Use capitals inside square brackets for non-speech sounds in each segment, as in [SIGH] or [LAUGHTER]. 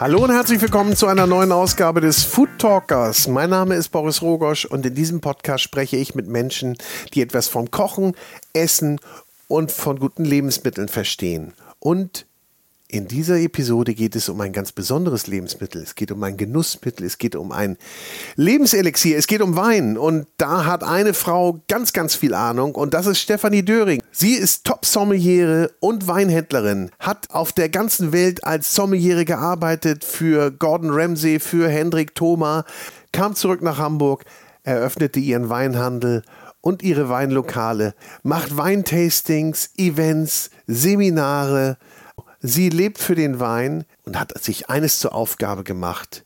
Hallo und herzlich willkommen zu einer neuen Ausgabe des Food Talkers. Mein Name ist Boris Rogosch und in diesem Podcast spreche ich mit Menschen, die etwas vom Kochen, Essen und von guten Lebensmitteln verstehen und in dieser Episode geht es um ein ganz besonderes Lebensmittel. Es geht um ein Genussmittel, es geht um ein Lebenselixier, es geht um Wein. Und da hat eine Frau ganz, ganz viel Ahnung und das ist Stefanie Döring. Sie ist Top-Sommeliere und Weinhändlerin, hat auf der ganzen Welt als Sommeliere gearbeitet für Gordon Ramsay, für Hendrik Thoma, kam zurück nach Hamburg, eröffnete ihren Weinhandel und ihre Weinlokale, macht Weintastings, Events, Seminare, Sie lebt für den Wein und hat sich eines zur Aufgabe gemacht,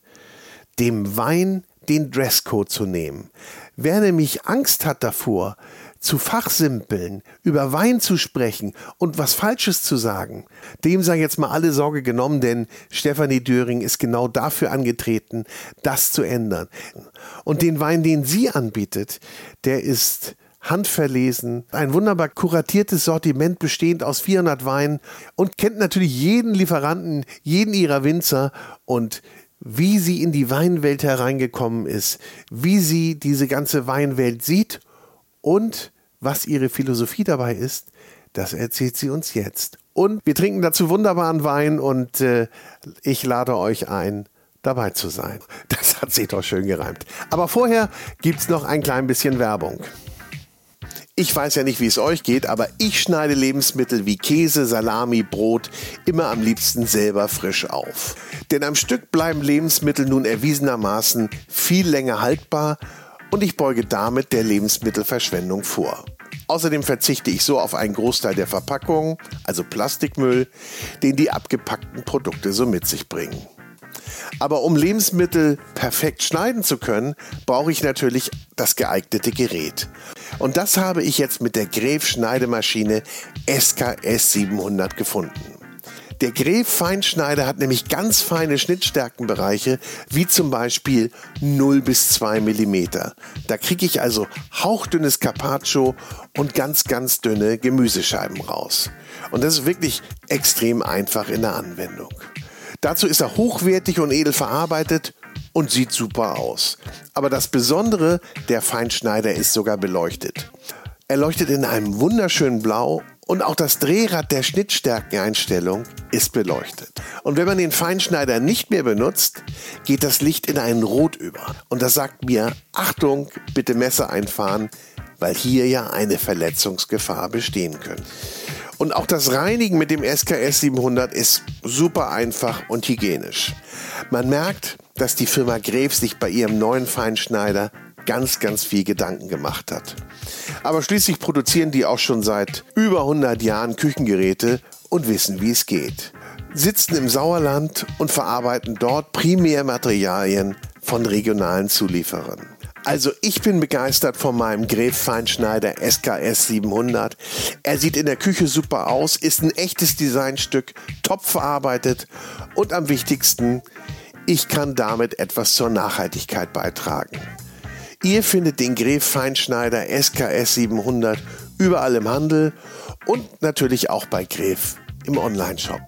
dem Wein den Dresscode zu nehmen. Wer nämlich Angst hat davor, zu fachsimpeln, über Wein zu sprechen und was Falsches zu sagen, dem sei jetzt mal alle Sorge genommen, denn Stefanie Döring ist genau dafür angetreten, das zu ändern. Und den Wein, den sie anbietet, der ist handverlesen, ein wunderbar kuratiertes Sortiment bestehend aus 400 Weinen und kennt natürlich jeden Lieferanten, jeden ihrer Winzer und wie sie in die Weinwelt hereingekommen ist, wie sie diese ganze Weinwelt sieht und was ihre Philosophie dabei ist, das erzählt sie uns jetzt. Und wir trinken dazu wunderbaren Wein und äh, ich lade euch ein, dabei zu sein. Das hat sich doch schön gereimt. Aber vorher gibt es noch ein klein bisschen Werbung. Ich weiß ja nicht, wie es euch geht, aber ich schneide Lebensmittel wie Käse, Salami, Brot immer am liebsten selber frisch auf. Denn am Stück bleiben Lebensmittel nun erwiesenermaßen viel länger haltbar und ich beuge damit der Lebensmittelverschwendung vor. Außerdem verzichte ich so auf einen Großteil der Verpackung, also Plastikmüll, den die abgepackten Produkte so mit sich bringen. Aber um Lebensmittel perfekt schneiden zu können, brauche ich natürlich das geeignete Gerät. Und das habe ich jetzt mit der Gref Schneidemaschine SKS 700 gefunden. Der Gref Feinschneider hat nämlich ganz feine Schnittstärkenbereiche, wie zum Beispiel 0 bis 2 mm. Da kriege ich also hauchdünnes Carpaccio und ganz, ganz dünne Gemüsescheiben raus. Und das ist wirklich extrem einfach in der Anwendung. Dazu ist er hochwertig und edel verarbeitet und sieht super aus. Aber das Besondere, der Feinschneider ist sogar beleuchtet. Er leuchtet in einem wunderschönen Blau und auch das Drehrad der Schnittstärkeneinstellung ist beleuchtet. Und wenn man den Feinschneider nicht mehr benutzt, geht das Licht in einen Rot über. Und das sagt mir, Achtung, bitte Messer einfahren, weil hier ja eine Verletzungsgefahr bestehen könnte. Und auch das Reinigen mit dem SKS 700 ist super einfach und hygienisch. Man merkt, dass die Firma Gref sich bei ihrem neuen Feinschneider ganz, ganz viel Gedanken gemacht hat. Aber schließlich produzieren die auch schon seit über 100 Jahren Küchengeräte und wissen, wie es geht. Sitzen im Sauerland und verarbeiten dort Primärmaterialien von regionalen Zulieferern. Also ich bin begeistert von meinem Gref Feinschneider SKS 700. Er sieht in der Küche super aus, ist ein echtes Designstück, top verarbeitet und am wichtigsten, ich kann damit etwas zur Nachhaltigkeit beitragen. Ihr findet den Gref Feinschneider SKS 700 überall im Handel und natürlich auch bei Gref im Onlineshop.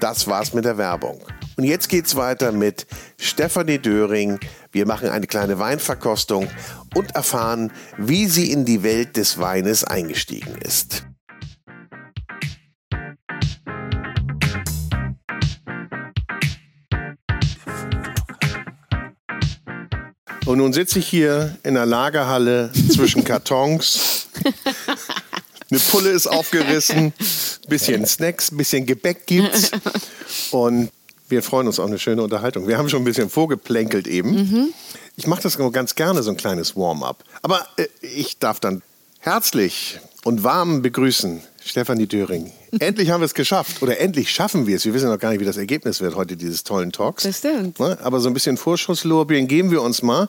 Das war's mit der Werbung. Und jetzt geht's weiter mit Stefanie Döring, wir machen eine kleine Weinverkostung und erfahren, wie sie in die Welt des Weines eingestiegen ist. Und nun sitze ich hier in der Lagerhalle zwischen [LAUGHS] Kartons. Eine Pulle ist aufgerissen, bisschen [LAUGHS] Snacks, bisschen Gebäck gibt's. [LAUGHS] Und wir freuen uns auf eine schöne Unterhaltung. Wir haben schon ein bisschen vorgeplänkelt eben. Mhm. Ich mache das ganz gerne, so ein kleines Warm-up. Aber äh, ich darf dann herzlich und warm begrüßen Stefanie Döring. [LAUGHS] Endlich haben wir es geschafft. Oder endlich schaffen wir es. Wir wissen noch gar nicht, wie das Ergebnis wird heute dieses tollen Talks. Das stimmt. Ne? Aber so ein bisschen Vorschusslorbeeren geben wir uns mal.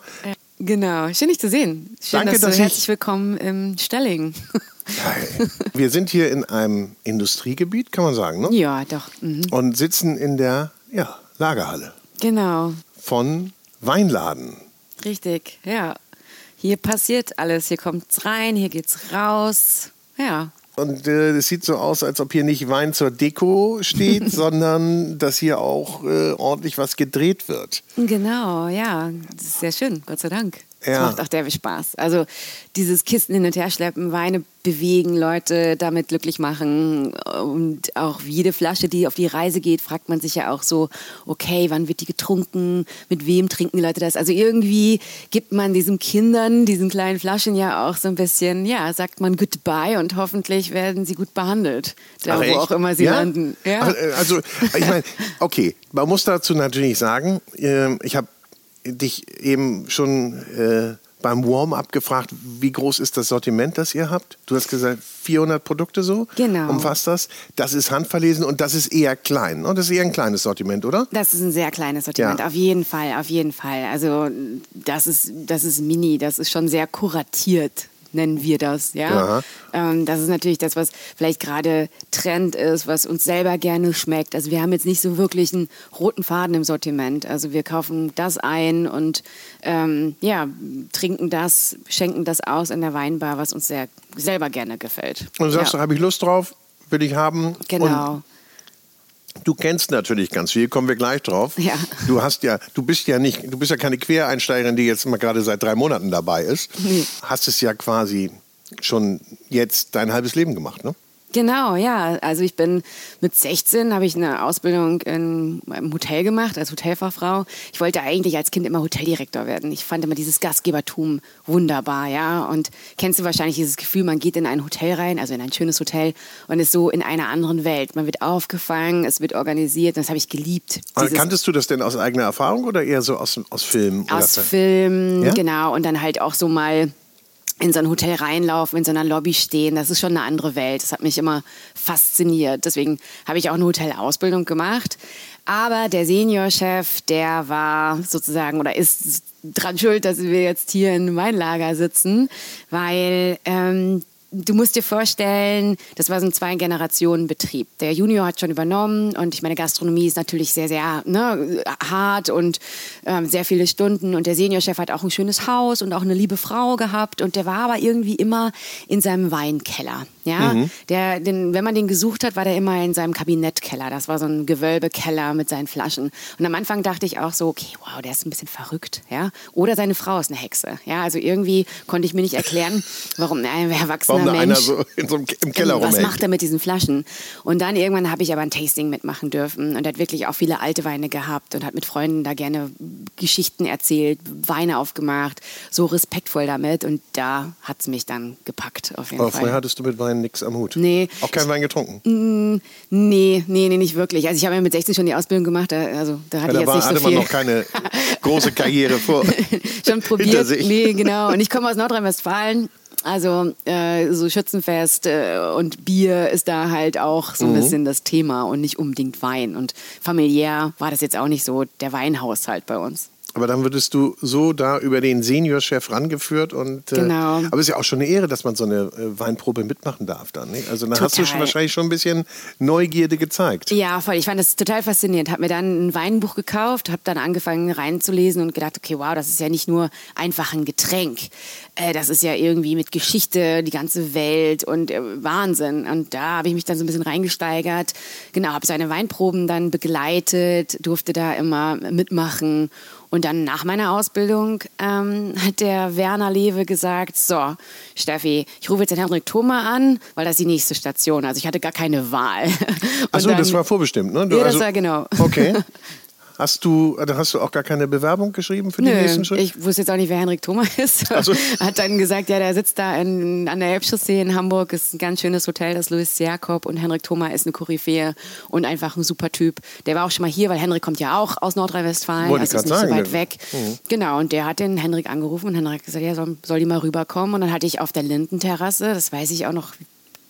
Genau. Schön, dich zu sehen. Schön, Danke, dass, dass du herzlich willkommen im Stelling. Wir sind hier in einem Industriegebiet, kann man sagen, ne? Ja, doch. Mhm. Und sitzen in der ja, Lagerhalle. Genau. Von Weinladen. Richtig, ja. Hier passiert alles. Hier kommt's rein, hier geht's raus. Ja. und äh, es sieht so aus, als ob hier nicht Wein zur Deko steht, [LAUGHS] sondern dass hier auch äh, ordentlich was gedreht wird. Genau, ja. Das ist sehr schön, Gott sei Dank. Das Ja. macht auch der Spaß. Also dieses Kisten hin und her schleppen, Weine bewegen, Leute damit glücklich machen. Und auch jede Flasche, die auf die Reise geht, fragt man sich ja auch so, okay, wann wird die getrunken? Mit wem trinken die Leute das? Also irgendwie gibt man diesen Kindern, diesen kleinen Flaschen ja auch so ein bisschen, ja, sagt man Goodbye und hoffentlich werden sie gut behandelt. Da, Ach, wo echt? auch immer sie ja? landen. Ja. Ach, äh, Also, ich meine, okay, man muss dazu natürlich sagen, ähm, ich habe dich eben schon äh, beim Warm-up gefragt, wie groß ist das Sortiment, das ihr habt? Du hast gesagt, 400 Produkte so Genau. umfasst das. Das ist handverlesen und das ist eher klein. Und das ist eher ein kleines Sortiment, oder? Das ist ein sehr kleines Sortiment, Ja. auf jeden Fall, auf jeden Fall. Also das ist, das ist mini, das ist schon sehr kuratiert, nennen wir das. Ja? Ähm, das ist natürlich das, was vielleicht gerade Trend ist, was uns selber gerne schmeckt. Also wir haben jetzt nicht so wirklich einen roten Faden im Sortiment. Also wir kaufen das ein und ähm, ja, trinken das, schenken das aus in der Weinbar, was uns sehr, selber gerne gefällt. Und du sagst, ja. da habe ich Lust drauf, will ich haben. Genau. Und du kennst natürlich ganz viel, kommen wir gleich drauf. Ja. Du hast ja, du bist ja nicht, du bist ja keine Quereinsteigerin, die jetzt mal gerade seit drei Monaten dabei ist. Nee. Hast es ja quasi schon jetzt dein halbes Leben gemacht, ne? Genau, ja. Also ich bin mit 16 habe ich eine Ausbildung in einem Hotel gemacht als Hotelfachfrau. Ich wollte eigentlich als Kind immer Hoteldirektor werden. Ich fand immer dieses Gastgebertum wunderbar, ja. Und kennst du wahrscheinlich dieses Gefühl, man geht in ein Hotel rein, also in ein schönes Hotel und ist so in einer anderen Welt. Man wird aufgefangen, es wird organisiert und das habe ich geliebt. Kanntest du das denn aus eigener Erfahrung oder eher so aus, aus Filmen? oder aus Film? Filmen, Ja? genau. Und dann halt auch so mal in so ein Hotel reinlaufen, in so einer Lobby stehen. Das ist schon eine andere Welt. Das hat mich immer fasziniert. Deswegen habe ich auch eine Hotelausbildung gemacht. Aber der Seniorchef, der war sozusagen oder ist dran schuld, dass wir jetzt hier in Weinlager sitzen, weil ähm, du musst dir vorstellen, das war so ein Zwei-Generationen-Betrieb. Der Junior hat schon übernommen und ich meine, Gastronomie ist natürlich sehr, sehr ne, hart und ähm, sehr viele Stunden. Und der Seniorchef hat auch ein schönes Haus und auch eine liebe Frau gehabt und der war aber irgendwie immer in seinem Weinkeller. Ja, der, den, wenn man den gesucht hat, war der immer in seinem Kabinettkeller. Das war so ein Gewölbekeller mit seinen Flaschen. Und am Anfang dachte ich auch so, okay, wow, der ist ein bisschen verrückt, ja. Oder seine Frau ist eine Hexe, ja. Also irgendwie konnte ich mir nicht erklären, warum ein erwachsener Warum da einer Mensch so so einem, im Keller was rumhängt? macht er mit diesen Flaschen? Und dann irgendwann habe ich aber ein Tasting mitmachen dürfen und hat wirklich auch viele alte Weine gehabt und hat mit Freunden da gerne Geschichten erzählt, Weine aufgemacht, so respektvoll damit und da hat es mich dann gepackt auf jeden Aber Fall. vorher hattest du mit Wein nichts am Hut. Nee. Auch keinen Wein getrunken. Nee, nee, nee, nicht wirklich. Also ich habe ja mit 16 schon die Ausbildung gemacht, also da hatte Ja, ich da jetzt war, nicht hatte so viel. man noch keine große Karriere vor. [LAUGHS] schon [LAUGHS] probiert. Nee, genau. Und ich komme aus Nordrhein-Westfalen. Also äh, so Schützenfest äh, und Bier ist da halt auch so ein bisschen das Thema und nicht unbedingt Wein. Und familiär war das jetzt auch nicht so der Weinhaushalt bei uns. Aber dann würdest du so da über den Seniorchef rangeführt und äh, Genau. aber es ist ja auch schon eine Ehre, dass man so eine äh, Weinprobe mitmachen darf dann. Nicht? Also dann hast du Total. schon wahrscheinlich schon ein bisschen Neugierde gezeigt. Ja, voll. Ich fand das total faszinierend. Hab mir dann ein Weinbuch gekauft, habe dann angefangen reinzulesen und gedacht, okay, wow, das ist ja nicht nur einfach ein Getränk. Äh, das ist ja irgendwie mit Geschichte, die ganze Welt und äh, Wahnsinn. Und da habe ich mich dann so ein bisschen reingesteigert. Genau, habe seine Weinproben dann begleitet, durfte da immer mitmachen. Und dann nach meiner Ausbildung ähm, hat der Werner Lewe gesagt, so, Steffi, ich rufe jetzt den Henrik Thoma an, weil das ist die nächste Station. Also ich hatte gar keine Wahl. Achso, das war vorbestimmt, ne? Du, Ja, das war genau. Okay. [LAUGHS] Hast du, dann hast du auch gar keine Bewerbung geschrieben für den Nö, nächsten Schritt? ich wusste jetzt auch nicht, wer Henrik Thoma [LAUGHS] ist. Ach so. Hat dann gesagt, ja, der sitzt da in, an der Elbchaussee in Hamburg, ist ein ganz schönes Hotel, das Louis Jakob und Henrik Thoma ist eine Koryphäe und einfach ein super Typ. Der war auch schon mal hier, weil Henrik kommt ja auch aus Nordrhein-Westfalen, also ist nicht so sagen, weit ja. weg. Genau, und der hat den Henrik angerufen und Henrik hat gesagt, ja, soll, soll die mal rüberkommen und dann hatte ich auf der Lindenterrasse, das weiß ich auch noch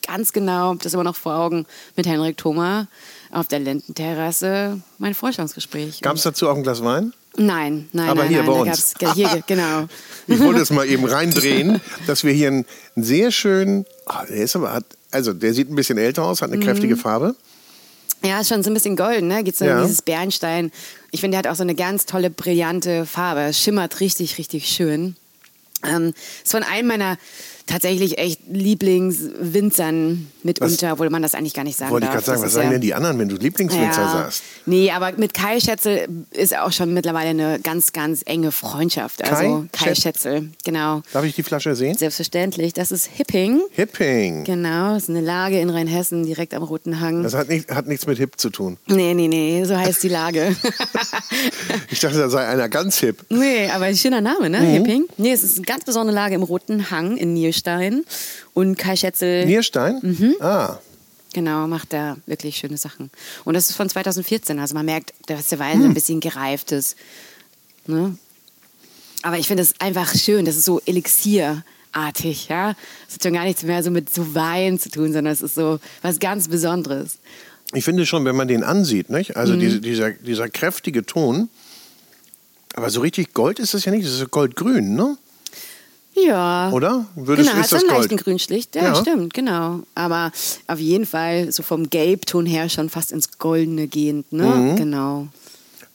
ganz genau, das immer noch vor Augen, mit Henrik Thoma auf der Lindenterrasse mein Forschungsgespräch. Gab es dazu auch ein Glas Wein? Nein, nein, Aber nein, hier nein, bei uns. gab's- hier, genau. [LAUGHS] Ich wollte es mal eben reindrehen, dass wir hier einen sehr schönen, ah, der ist aber, hat, also der sieht ein bisschen älter aus, hat eine kräftige Farbe. Ja, ist schon so ein bisschen golden, ne? Geht so Ja. dieses Bernstein. Ich finde, der hat auch so eine ganz tolle, brillante Farbe. Schimmert richtig, richtig schön. Ähm, ist von einem meiner tatsächlich echt Lieblingswinzern mitunter, obwohl man das eigentlich gar nicht sagen Wollte ich darf. gerade sagen, Das was sagen ja- denn die anderen, wenn du Lieblingswinzer ja. sagst? Nee, aber mit Kai Schätzel ist auch schon mittlerweile eine ganz, ganz enge Freundschaft. Also Kai Kai Schätz- Schätzel, genau. Darf ich die Flasche sehen? Selbstverständlich. Das ist Hipping. Hipping. Genau, das ist eine Lage in Rheinhessen, direkt am Roten Hang. Das hat, nicht, hat nichts mit hip zu tun. Nee, nee, nee, so heißt die Lage. [LAUGHS] Ich dachte, da sei einer ganz hip. nee, aber ein schöner Name, ne? Mhm. Hipping. Nee, es ist eine ganz besondere Lage im Roten Hang in Nierstein. Und Kai Schätzel, Nierstein? Mhm. Ah, genau, macht da wirklich schöne Sachen. Und das ist von 2014. Also man merkt, dass der Wein Hm. ein bisschen gereift ist. Ne? Aber ich finde es einfach schön, das ist so elixierartig, ja. Es hat schon gar nichts mehr so mit so Wein zu tun, sondern es ist so was ganz Besonderes. ich finde schon, wenn man den ansieht, nicht? also Mhm. diese, dieser, dieser kräftige Ton, aber so richtig Gold ist es ja nicht, das ist so goldgrün, ne? Ja. Oder? Würdest, genau, hat einen Gold? leichten Grünschlicht. Ja, Ja. stimmt, genau. Aber auf jeden Fall so vom Gelbton her schon fast ins Goldene gehend, ne? Mhm. Genau.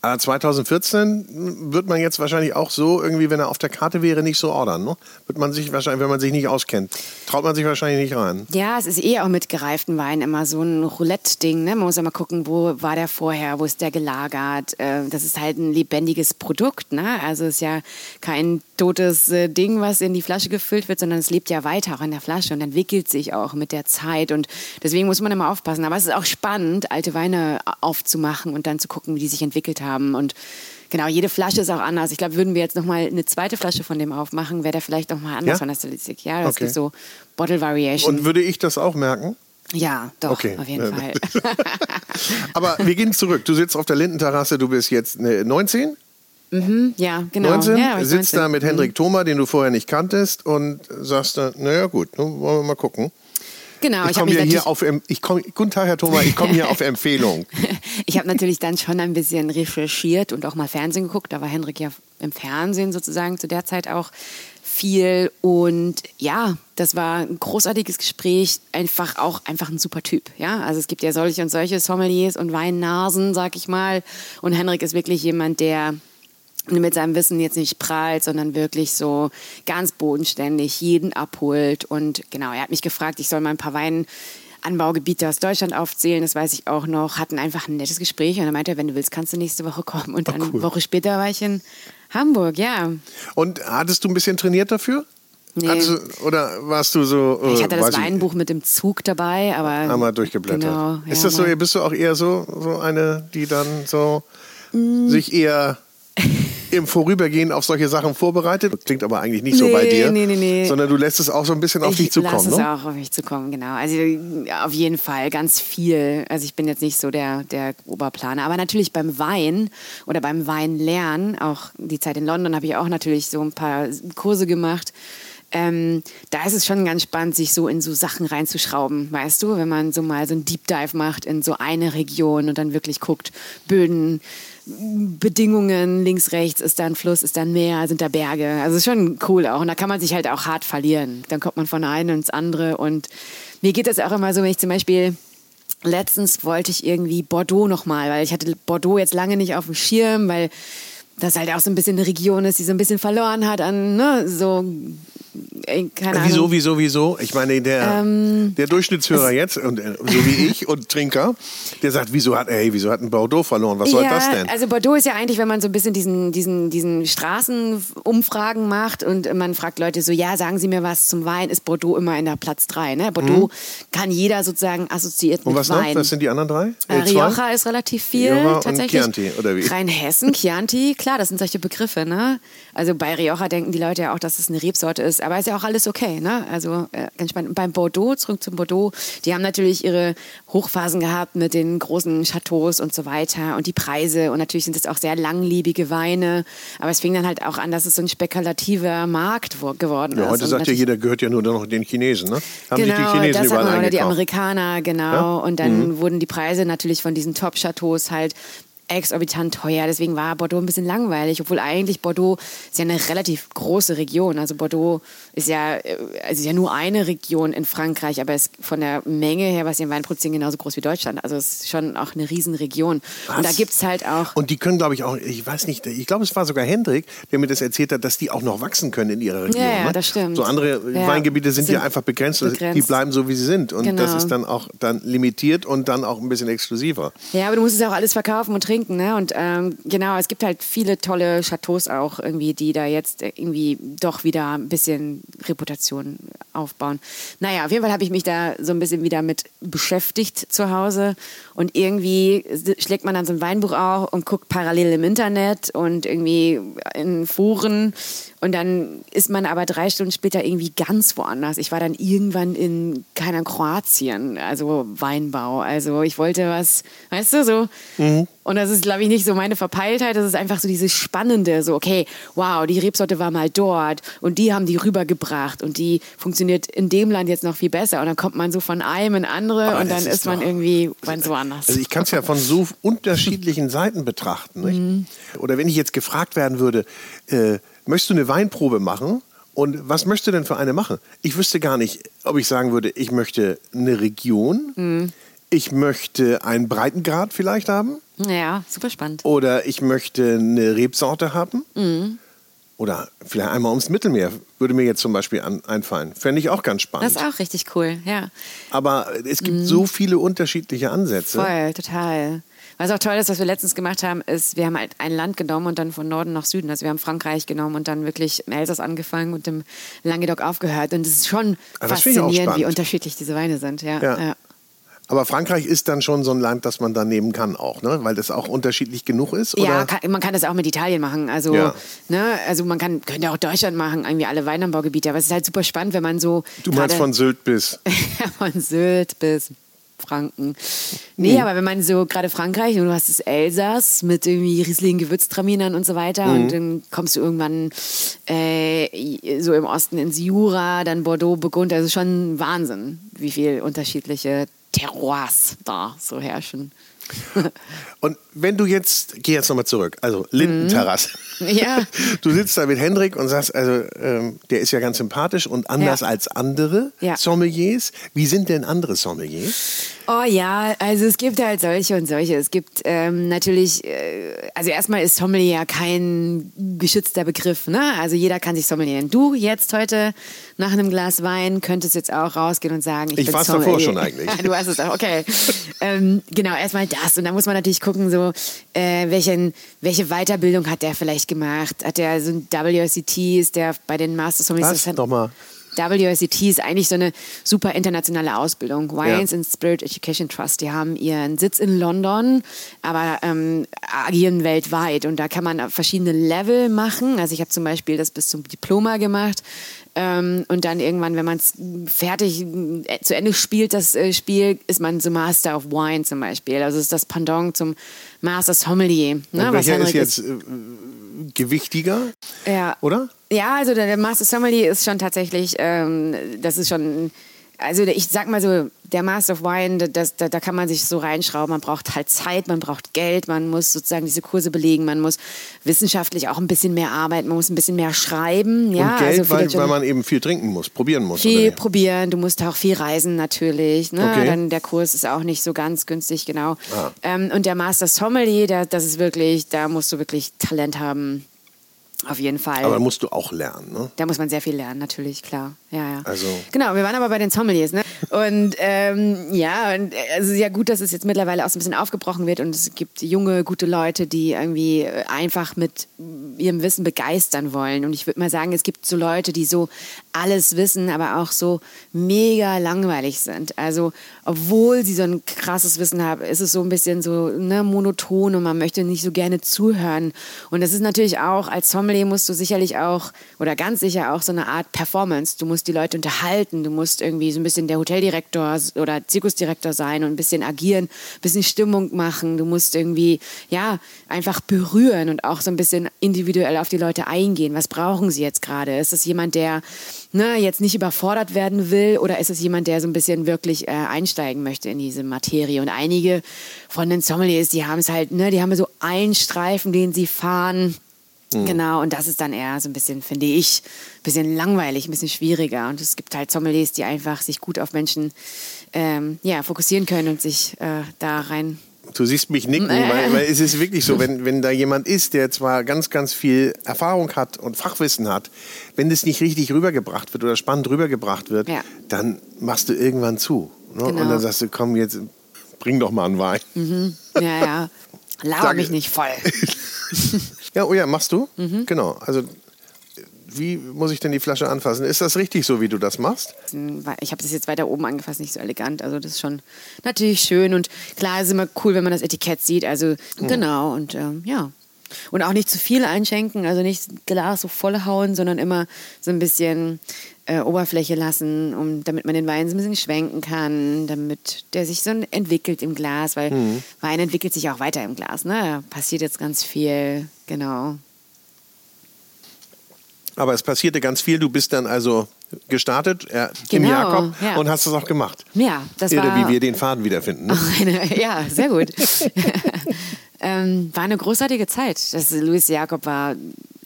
Aber 2014 wird man jetzt wahrscheinlich auch so, irgendwie, wenn er auf der Karte wäre, nicht so ordern. Ne? Wird man sich wahrscheinlich, wenn man sich nicht auskennt, traut man sich wahrscheinlich nicht rein. Ja, es ist eh auch mit gereiften Wein immer so ein Roulette-Ding. Ne? Man muss mal gucken, wo war der vorher, wo ist der gelagert. Äh, Das ist halt ein lebendiges Produkt. Ne? Also es ist ja kein totes äh, Ding, was in die Flasche gefüllt wird, sondern es lebt ja weiter auch in der Flasche und entwickelt sich auch mit der Zeit. Und deswegen muss man immer aufpassen. Aber es ist auch spannend, alte Weine aufzumachen und dann zu gucken, wie die sich entwickelt haben. Und Genau, jede Flasche ist auch anders. Ich glaube, würden wir jetzt noch mal eine zweite Flasche von dem aufmachen, wäre der vielleicht noch mal anders Ja? von der Stilistik. Ja, das Okay. gibt so Bottle Variation. Und würde ich das auch merken? Ja, doch, Okay. auf jeden Ja. Fall. [LAUGHS] Aber wir gehen zurück. Du sitzt auf der Lindenterrasse, du bist jetzt ne, 19? ja, genau. 19? Ja, sitzt 19. da mit Hendrik Thoma, den du vorher nicht kanntest und sagst dann, naja gut, nun wollen wir mal gucken. Genau, Ich komme hier natürlich, auf, ich komm, guten Tag, Herr Thoma, ich komme hier auf [LAUGHS] Empfehlung. ich habe natürlich dann schon ein bisschen recherchiert und auch mal Fernsehen geguckt. Da war Henrik ja im Fernsehen sozusagen zu der Zeit auch viel und ja, das war ein großartiges Gespräch, einfach auch einfach ein super Typ, ja. Also es gibt ja solche und solche Sommeliers und Weinnasen, sag ich mal, und Henrik ist wirklich jemand, der mit seinem Wissen jetzt nicht prahlt, sondern wirklich so ganz bodenständig jeden abholt. Und genau, er hat mich gefragt, ich soll mal ein paar Weinanbaugebiete aus Deutschland aufzählen, das weiß ich auch noch. Hatten einfach ein nettes Gespräch und er meinte, wenn du willst, kannst du nächste Woche kommen. Und dann cool. eine Woche später war ich in Hamburg, ja. Und hattest du ein bisschen trainiert dafür? Nee. Du, oder warst du so. äh, Ich hatte das Weinbuch mit dem Zug dabei, aber. Einmal durchgeblättert. Genau, ist ja, das so, bist du auch eher so, so eine, die dann so sich eher im Vorübergehen auf solche Sachen vorbereitet? Klingt aber eigentlich nicht so Nee, bei dir. nee, nee, nee. Sondern du lässt es auch so ein bisschen auf dich ich zukommen. lasse es Ne? auch auf mich zukommen, genau. Also auf jeden Fall ganz viel. Also ich bin jetzt nicht so der, der Oberplaner. Aber natürlich beim Wein oder beim Weinlernen, auch die Zeit in London habe ich auch natürlich so ein paar Kurse gemacht. Ähm, da ist es schon ganz spannend, sich so in so Sachen reinzuschrauben, weißt du, wenn man so mal so ein Deep Dive macht in so eine Region und dann wirklich guckt, Böden, Bedingungen, links, rechts, ist da ein Fluss, ist da ein Meer, sind da Berge. Also ist schon cool auch. Und da kann man sich halt auch hart verlieren. Dann kommt man von einem ins andere. Und mir geht das auch immer so, wenn ich zum Beispiel letztens wollte ich irgendwie Bordeaux nochmal, weil ich hatte Bordeaux jetzt lange nicht auf dem Schirm, weil das halt auch so ein bisschen eine Region ist, die so ein bisschen verloren hat an, ne, so, keine Ahnung. Wieso, wieso, wieso? Ich meine, der, der Durchschnittshörer jetzt, und, äh, so wie ich und Trinker, der sagt, wieso hat, ey, wieso hat ein Bordeaux verloren? Was soll ja, das denn? Also Bordeaux ist ja eigentlich, wenn man so ein bisschen diesen, diesen, diesen Straßenumfragen macht und man fragt Leute so, ja, sagen Sie mir was zum Wein, ist Bordeaux immer in der Platz 3. Ne? Bordeaux kann jeder sozusagen assoziiert Mhm. und mit was noch? Wein. Was sind die anderen drei? Äh, Äh? Rioja ist relativ viel, Rioja und tatsächlich. Chianti, oder wie? Rheinhessen, Chianti, klar, das sind solche Begriffe, ne? Also bei Rioja denken die Leute ja auch, dass es eine Rebsorte ist, aber ist ja auch alles okay, ne? Also äh, ganz spannend. Und beim Bordeaux, zurück zum Bordeaux, die haben natürlich ihre Hochphasen gehabt mit den großen Chateaus und so weiter und die Preise und natürlich sind es auch sehr langlebige Weine, aber es fing dann halt auch an, dass es so ein spekulativer Markt wo- geworden Ja, ist. heute Und sagt ja jeder, gehört ja nur noch den Chinesen, ne? Haben sich die Genau, Chinesen das überall man, oder die. Amerikaner, genau. Ja? Und dann wurden die Preise natürlich von diesen Top-Chateaus halt exorbitant teuer. Deswegen war Bordeaux ein bisschen langweilig, obwohl eigentlich Bordeaux ist ja eine relativ große Region. Also Bordeaux ist ja, äh, also ist ja nur eine Region in Frankreich, aber ist von der Menge her, was sie im Wein produzieren, genauso groß wie Deutschland. Also es ist schon auch eine Riesenregion. Was? Und da gibt es halt auch. Und die können, glaube ich, auch, ich weiß nicht, ich glaube, es war sogar Hendrik, der mir das erzählt hat, dass die auch noch wachsen können in ihrer Region. Ja, ja, ne? das stimmt. So andere Ja. Weingebiete sind, Sind ja einfach begrenzt, also begrenzt. die bleiben so, wie sie sind. Und das Genau. ist dann auch dann limitiert und dann auch ein bisschen exklusiver. Ja, aber du musst es auch alles verkaufen und trinken, ne? Und ähm, genau, es gibt halt viele tolle Chateaus auch irgendwie, die da jetzt irgendwie doch wieder ein bisschen Reputation aufbauen. Naja, auf jeden Fall habe ich mich da so ein bisschen wieder mit beschäftigt zu Hause und irgendwie schlägt man dann so ein Weinbuch auch und guckt parallel im Internet und irgendwie in Foren und dann ist man aber drei Stunden später irgendwie ganz woanders. Ich war dann irgendwann in, keiner Kroatien, also Weinbau. Also ich wollte was, weißt du, so. Und das ist, glaube ich, nicht so meine Verpeiltheit. Das ist einfach so dieses Spannende, so, okay, wow, die Rebsorte war mal dort und die haben die rübergebracht und die funktioniert in dem Land jetzt noch viel besser. Und dann kommt man so von einem in andere Aber und dann ist ist man irgendwie ganz woanders. Also ich kann es ja von so unterschiedlichen Seiten betrachten. Mhm. Oder wenn ich jetzt gefragt werden würde, äh, möchtest du eine Weinprobe machen? Und was möchtest du denn für eine machen? Ich wüsste gar nicht, ob ich sagen würde, ich möchte eine Region, Mhm. ich möchte einen Breitengrad vielleicht haben ja, super spannend. oder ich möchte eine Rebsorte haben. Mhm. Oder vielleicht einmal ums Mittelmeer würde mir jetzt zum Beispiel an, einfallen. Fände ich auch ganz spannend. Das ist auch richtig cool, ja. Aber es gibt so viele unterschiedliche Ansätze. Mhm. Voll, total. Was auch toll ist, was wir letztens gemacht haben, ist, wir haben halt ein Land genommen und dann von Norden nach Süden. Also wir haben Frankreich genommen und dann wirklich im Elsass angefangen und im Languedoc aufgehört. Und es ist schon auch faszinierend, wie unterschiedlich diese Weine sind. Ja, Ja. ja. Aber Frankreich ist dann schon so ein Land, das man da nehmen kann auch, ne? Weil das auch unterschiedlich genug ist? Ja, Oder? kann, man kann das auch mit Italien machen. Also, Ja. ne, also man kann, könnte auch Deutschland machen, irgendwie alle Weinanbaugebiete. Aber es ist halt super spannend, wenn man so. du meinst von Sylt bis. [LAUGHS] von Sylt bis Franken. Nee, aber wenn man so gerade Frankreich und du hast das Elsass mit irgendwie riesigen Gewürztraminern und so weiter und dann kommst du irgendwann äh, so im Osten ins Jura, dann Bordeaux, Burgund, also schon Wahnsinn, wie viel unterschiedliche Terroirs da so herrschen. [LAUGHS] Und wenn du jetzt, geh jetzt nochmal zurück, also Lindenterrasse. Mhm. Ja. [LAUGHS] Du sitzt da mit Hendrik und sagst, also ähm, der ist ja ganz sympathisch und anders Ja. als andere Ja. Sommeliers. Wie sind denn andere Sommeliers? Oh ja, also es gibt halt solche und solche. Es gibt ähm, natürlich, äh, also erstmal ist Sommelier ja kein geschützter Begriff. Ne? Also jeder kann sich sommelieren. Du jetzt heute nach einem Glas Wein könntest jetzt auch rausgehen und sagen, ich, Ich bin war's Sommelier. davor schon eigentlich. [LAUGHS] du hast es auch, okay. ähm, genau, erstmal das. Und dann muss man natürlich gucken, so äh, welchen, welche Weiterbildung hat der vielleicht gemacht? Hat der so ein WSET, ist der bei den Master Sommeliers? Was? Nochmal. WSET ist eigentlich so eine super internationale Ausbildung. Wines Ja. and Spirit Education Trust, die haben ihren Sitz in London, aber ähm, agieren weltweit. Und da kann man verschiedene Level machen. Also ich habe zum Beispiel das bis zum Diploma gemacht. Ähm, und dann irgendwann, wenn man es fertig äh, zu Ende spielt, das äh, Spiel, ist man so Master of Wine zum Beispiel. Also ist das Pendant zum Master Sommelier. Ne, Und welcher ist jetzt äh, gewichtiger? ja. Oder? Ja, also der der Master Sommelier ist schon tatsächlich, ähm, das ist schon, also ich sag mal so, der Master of Wine, das, da, da kann man sich so reinschrauben. Man braucht halt Zeit, man braucht Geld, man muss sozusagen diese Kurse belegen, man muss wissenschaftlich auch ein bisschen mehr arbeiten, man muss ein bisschen mehr schreiben. Ja, und Geld, also weil, weil man eben viel trinken muss, probieren muss. viel probieren, du musst auch viel reisen natürlich. Ne? Okay. Dann der Kurs ist auch nicht so ganz günstig, genau. Ah. Ähm, und der Master Sommelier, der, das ist wirklich, da musst du wirklich Talent haben. Auf jeden Fall. Aber musst du auch lernen, ne? Da muss man sehr viel lernen, natürlich, klar. Ja, ja. Also- Genau, wir waren aber bei den Sommeliers, ne? Und ähm, ja, und, äh, also ja gut, dass es jetzt mittlerweile auch so ein bisschen aufgebrochen wird und es gibt junge, gute Leute, die irgendwie äh, einfach mit ihrem Wissen begeistern wollen. Und ich würde mal sagen, es gibt so Leute, die so alles wissen, aber auch so mega langweilig sind. Also, obwohl sie so ein krasses Wissen haben, ist es so ein bisschen so ne, monoton und man möchte nicht so gerne zuhören. Und das ist natürlich auch als Sommelier musst du sicherlich auch oder ganz sicher auch so eine Art Performance. Du musst die Leute unterhalten, du musst irgendwie so ein bisschen der Hoteldirektor oder Zirkusdirektor sein und ein bisschen agieren, ein bisschen Stimmung machen. Du musst irgendwie, ja, einfach berühren und auch so ein bisschen individuell auf die Leute eingehen. Was brauchen sie jetzt gerade? Ist es jemand, der ne, jetzt nicht überfordert werden will oder ist es jemand, der so ein bisschen wirklich äh, einsteigen möchte in diese Materie? Und einige von den Sommeliers, die haben es halt, ne, die haben so einen Streifen, den sie fahren. Mhm. Genau, und das ist dann eher so ein bisschen, finde ich, ein bisschen langweilig, ein bisschen schwieriger. Und es gibt halt Sommeliers, die einfach sich gut auf Menschen ähm, ja, fokussieren können und sich äh, da rein Du siehst mich nicken, weil, weil, es ist wirklich so, wenn, wenn da jemand ist, der zwar ganz, ganz viel Erfahrung hat und Fachwissen hat, wenn das nicht richtig rübergebracht wird oder spannend rübergebracht wird, ja. dann machst du irgendwann zu. Ne? Genau. Und dann sagst du, komm, jetzt bring doch mal einen Wein. Mhm. Ja, ja. [LAUGHS] Laber mich nicht voll. [LAUGHS] ja, oh ja, machst du? Mhm. Genau. Also wie muss ich denn die Flasche anfassen? Ist das richtig so, wie du das machst? Ich habe das jetzt weiter oben angefasst, nicht so elegant. Also das ist schon natürlich schön und klar ist immer cool, wenn man das Etikett sieht. Also hm. genau und ähm, ja. Und auch nicht zu viel einschenken, also nicht das Glas so vollhauen, sondern immer so ein bisschen äh, Oberfläche lassen, um, damit man den Wein so ein bisschen schwenken kann, damit der sich so entwickelt im Glas, weil mhm. Wein entwickelt sich auch weiter im Glas. Ne? Da passiert jetzt ganz viel, genau. Aber es passierte ganz viel. Du bist dann also gestartet äh, genau, im Jakob ja. und hast es auch gemacht. Ja, das Irre, war... wie wir den Faden wiederfinden. Ne? [LAUGHS] Eine, ja, sehr gut. [LAUGHS] ähm, war eine großartige Zeit. Das Louis Jakob war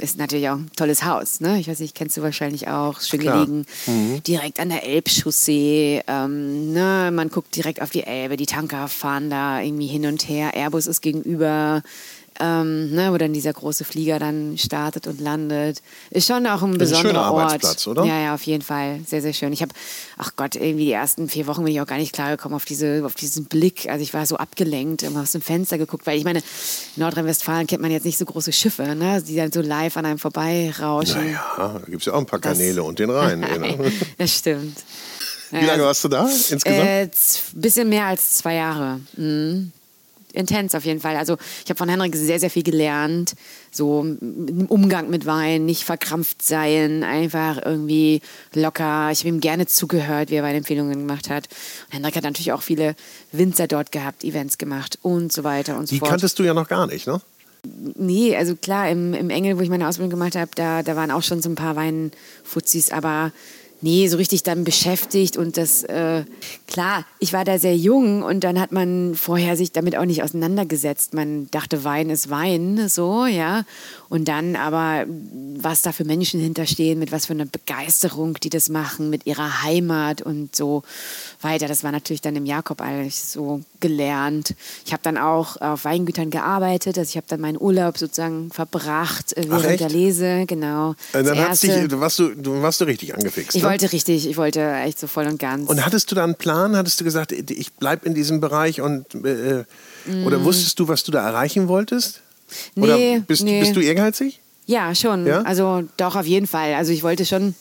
ist natürlich auch ein tolles Haus. Ne? Ich weiß nicht, kennst du wahrscheinlich auch. Schön Klar. gelegen, mhm. direkt an der Elbchaussee. Ähm, ne? Man guckt direkt auf die Elbe, die Tanker fahren da irgendwie hin und her. Airbus ist gegenüber ähm, ne, wo dann dieser große Flieger dann startet und landet. Ist schon auch ein besonderer ein schöner Ort. Arbeitsplatz, oder? Ja, ja, auf jeden Fall. Sehr, sehr schön. Ich habe, ach Gott, irgendwie die ersten vier Wochen bin ich auch gar nicht klargekommen auf, diese, auf diesen Blick. Also ich war so abgelenkt, immer aus dem Fenster geguckt, weil ich meine, in Nordrhein-Westfalen kennt man jetzt nicht so große Schiffe, ne, die dann so live an einem vorbeirauschen. Naja, da gibt es ja auch ein paar Kanäle das, und den Rhein. [LAUGHS] ne? das stimmt. Wie lange warst du da insgesamt? Ein äh, bisschen mehr als zwei Jahre. Mhm intens auf jeden Fall. Also ich habe von Henrik sehr, sehr viel gelernt. So im Umgang mit Wein, nicht verkrampft sein, einfach irgendwie locker. Ich habe ihm gerne zugehört, wie er Weinempfehlungen gemacht hat. Und Henrik hat natürlich auch viele Winzer dort gehabt, Events gemacht und so weiter und so Die fort. Die kanntest du ja noch gar nicht, ne? Nee, also klar, im, im Engel, wo ich meine Ausbildung gemacht habe, da, da waren auch schon so ein paar Weinfuzis, aber nee, so richtig dann beschäftigt und das, äh, klar, ich war da sehr jung und dann hat man vorher sich damit auch nicht auseinandergesetzt. Man dachte, Wein ist Wein, so, ja. Und dann aber, was da für Menschen hinterstehen, mit was für einer Begeisterung die das machen, mit ihrer Heimat und so weiter. Das war natürlich dann im Jakob alles so gelernt. Ich habe dann auch auf Weingütern gearbeitet, also ich habe dann meinen Urlaub sozusagen verbracht äh, während Ach, der Lese, genau. Und dann hast dich, warst du, du warst du richtig angefixt. Ich ne? wollte richtig, ich wollte echt so voll und ganz. Und hattest du da einen Plan? Hattest du gesagt, ich bleibe in diesem Bereich und äh, mm. oder wusstest du, was du da erreichen wolltest? Nee, Oder bist, nee. bist du ehrgeizig? Ja, schon. Ja? Also doch, auf jeden Fall. Also ich wollte schon,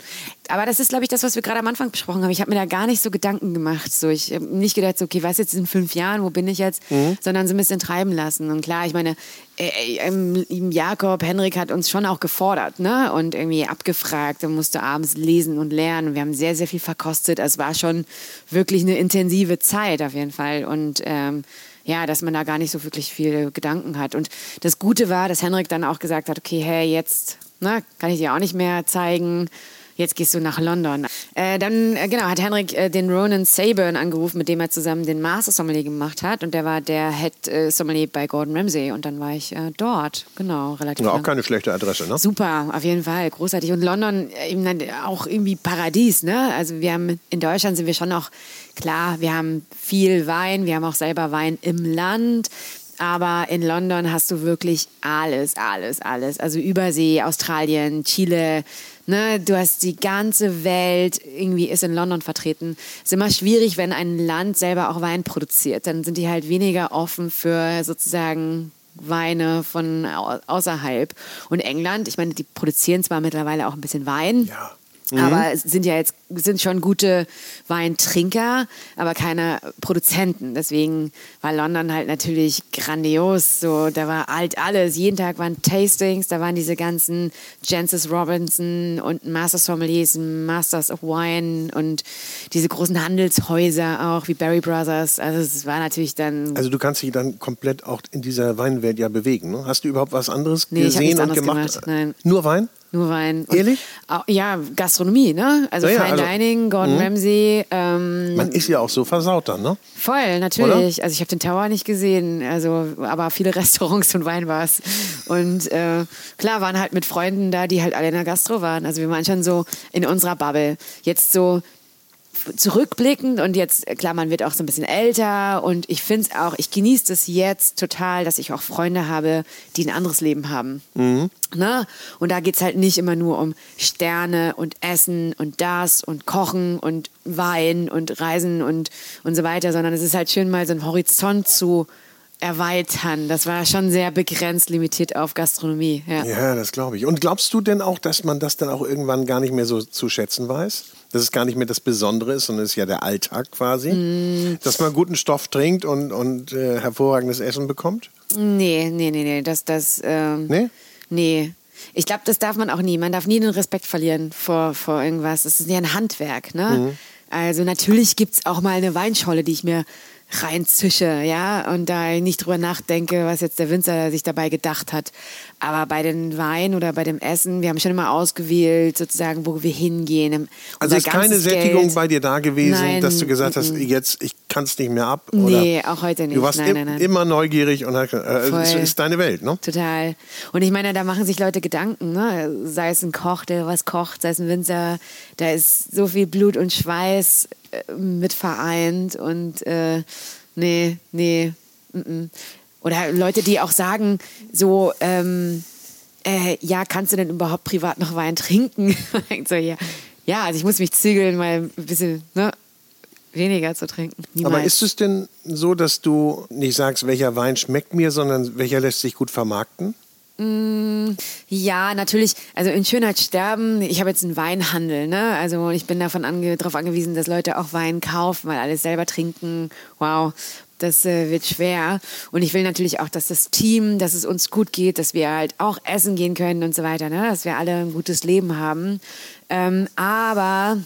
aber das ist, glaube ich, das, was wir gerade am Anfang besprochen haben. Ich habe mir da gar nicht so Gedanken gemacht. So, ich habe nicht gedacht, so, okay, was jetzt in fünf Jahren, wo bin ich jetzt? Mhm. Sondern so ein bisschen treiben lassen. Und klar, ich meine, äh, äh, Jakob, Henrik hat uns schon auch gefordert, ne? Und irgendwie abgefragt und musste abends lesen und lernen. Wir haben sehr, sehr viel verkostet. Also es war schon wirklich eine intensive Zeit auf jeden Fall. Und ähm, ja, dass man da gar nicht so wirklich viel Gedanken hat. Und das Gute war, dass Henrik dann auch gesagt hat, okay, hey, jetzt ne, kann ich dir auch nicht mehr zeigen jetzt gehst du nach London. Äh, dann, äh, genau, hat Henrik äh, den Ronan Saburn angerufen, mit dem er zusammen den Master Sommelier gemacht hat. Und der war der Head äh, Sommelier bei Gordon Ramsay. Und dann war ich äh, dort, genau, relativ. Ja, auch keine schlechte Adresse, ne? Super, auf jeden Fall, großartig. Und London äh, auch irgendwie Paradies, ne? Also wir haben, in Deutschland sind wir schon noch, klar, wir haben viel Wein, wir haben auch selber Wein im Land. Aber in London hast du wirklich alles, alles, alles. Also Übersee, Australien, Chile, Ne, du hast die ganze Welt irgendwie ist in London vertreten. Ist immer schwierig, wenn ein Land selber auch Wein produziert. Dann sind die halt weniger offen für sozusagen Weine von außerhalb. Und England, ich meine, die produzieren zwar mittlerweile auch ein bisschen Wein. Ja. Aber es sind ja jetzt sind schon gute Weintrinker, aber keine Produzenten. Deswegen war London halt natürlich grandios. So, da war halt alles. Jeden Tag waren Tastings, da waren diese ganzen Jancis Robinson und Master Sommeliers, Masters of Wine und diese großen Handelshäuser auch wie Barry Brothers. Also es war natürlich dann. Also du kannst dich dann komplett auch in dieser Weinwelt ja bewegen. Ne? Hast du überhaupt was anderes Nee, gesehen und gemacht? gemacht, nein. Nur Wein? Nur Wein. Und Ehrlich? Auch, ja, Gastronomie, ne? Also Ja, ja, Fine also- Dining, Gordon Ramsay. Ähm, Man ist ja auch so versaut dann, ne? voll, natürlich. Also ich habe den Tower nicht gesehen, also aber viele [LAUGHS] Restaurants und Weinbars. Und äh, klar waren halt mit Freunden da, die halt alle in der Gastro waren. Also wir waren schon so in unserer Bubble. Jetzt so zurückblickend und jetzt, klar, man wird auch so ein bisschen älter und ich finde es auch, ich genieße das jetzt total, dass ich auch Freunde habe, die ein anderes Leben haben. Ne? Und da geht es halt nicht immer nur um Sterne und Essen und das und Kochen und Wein und Reisen und, und so weiter, sondern es ist halt schön, mal so einen Horizont zu erweitern. Das war schon sehr begrenzt, limitiert auf Gastronomie. Ja. Ja, das glaube ich. Und glaubst du denn auch, dass man das dann auch irgendwann gar nicht mehr so zu schätzen weiß? Dass es gar nicht mehr das Besondere ist, sondern es ist ja der Alltag quasi? Mm. Dass man guten Stoff trinkt und, und äh, hervorragendes Essen bekommt? Nee, nee, nee, nee. Das, das, ähm, Nee? Nee. Ich glaube, das darf man auch nie. Man darf nie den Respekt verlieren vor, vor irgendwas. Das ist ja ein Handwerk, ne? Also natürlich gibt es auch mal eine Weinscholle, die ich mir reinzische, ja, und da nicht drüber nachdenke, was jetzt der Winzer sich dabei gedacht hat. Aber bei den Wein oder bei dem Essen, wir haben schon immer ausgewählt, sozusagen, wo wir hingehen. Also ist keine Sättigung Geld. bei dir da gewesen, Nein, dass du gesagt hast, jetzt, ich kann es nicht mehr ab? Nee, oder auch heute nicht. Du warst Nein, im, nein, immer neugierig und äh, es ist deine Welt, ne? Total. Und ich meine, da machen sich Leute Gedanken, ne? Sei es ein Koch, der was kocht, sei es ein Winzer, da ist so viel Blut und Schweiß äh, mit vereint und äh, nee, nee. mm, mm. Oder Leute, die auch sagen, so, ähm, äh, ja, kannst du denn überhaupt privat noch Wein trinken? [LAUGHS] so, ja. ja, also ich muss mich zügeln, mal ein bisschen ne, weniger zu trinken. Niemals. Aber ist es denn so, dass du nicht sagst, welcher Wein schmeckt mir, sondern welcher lässt sich gut vermarkten? Ja, natürlich. Also in Schönheit sterben. Ich habe jetzt einen Weinhandel, ne? Also ich bin davon ange darauf angewiesen, dass Leute auch Wein kaufen, weil alles selber trinken. Wow, das äh, wird schwer. Und ich will natürlich auch, dass das Team, dass es uns gut geht, dass wir halt auch essen gehen können und so weiter, ne? Dass wir alle ein gutes Leben haben. Ähm, aber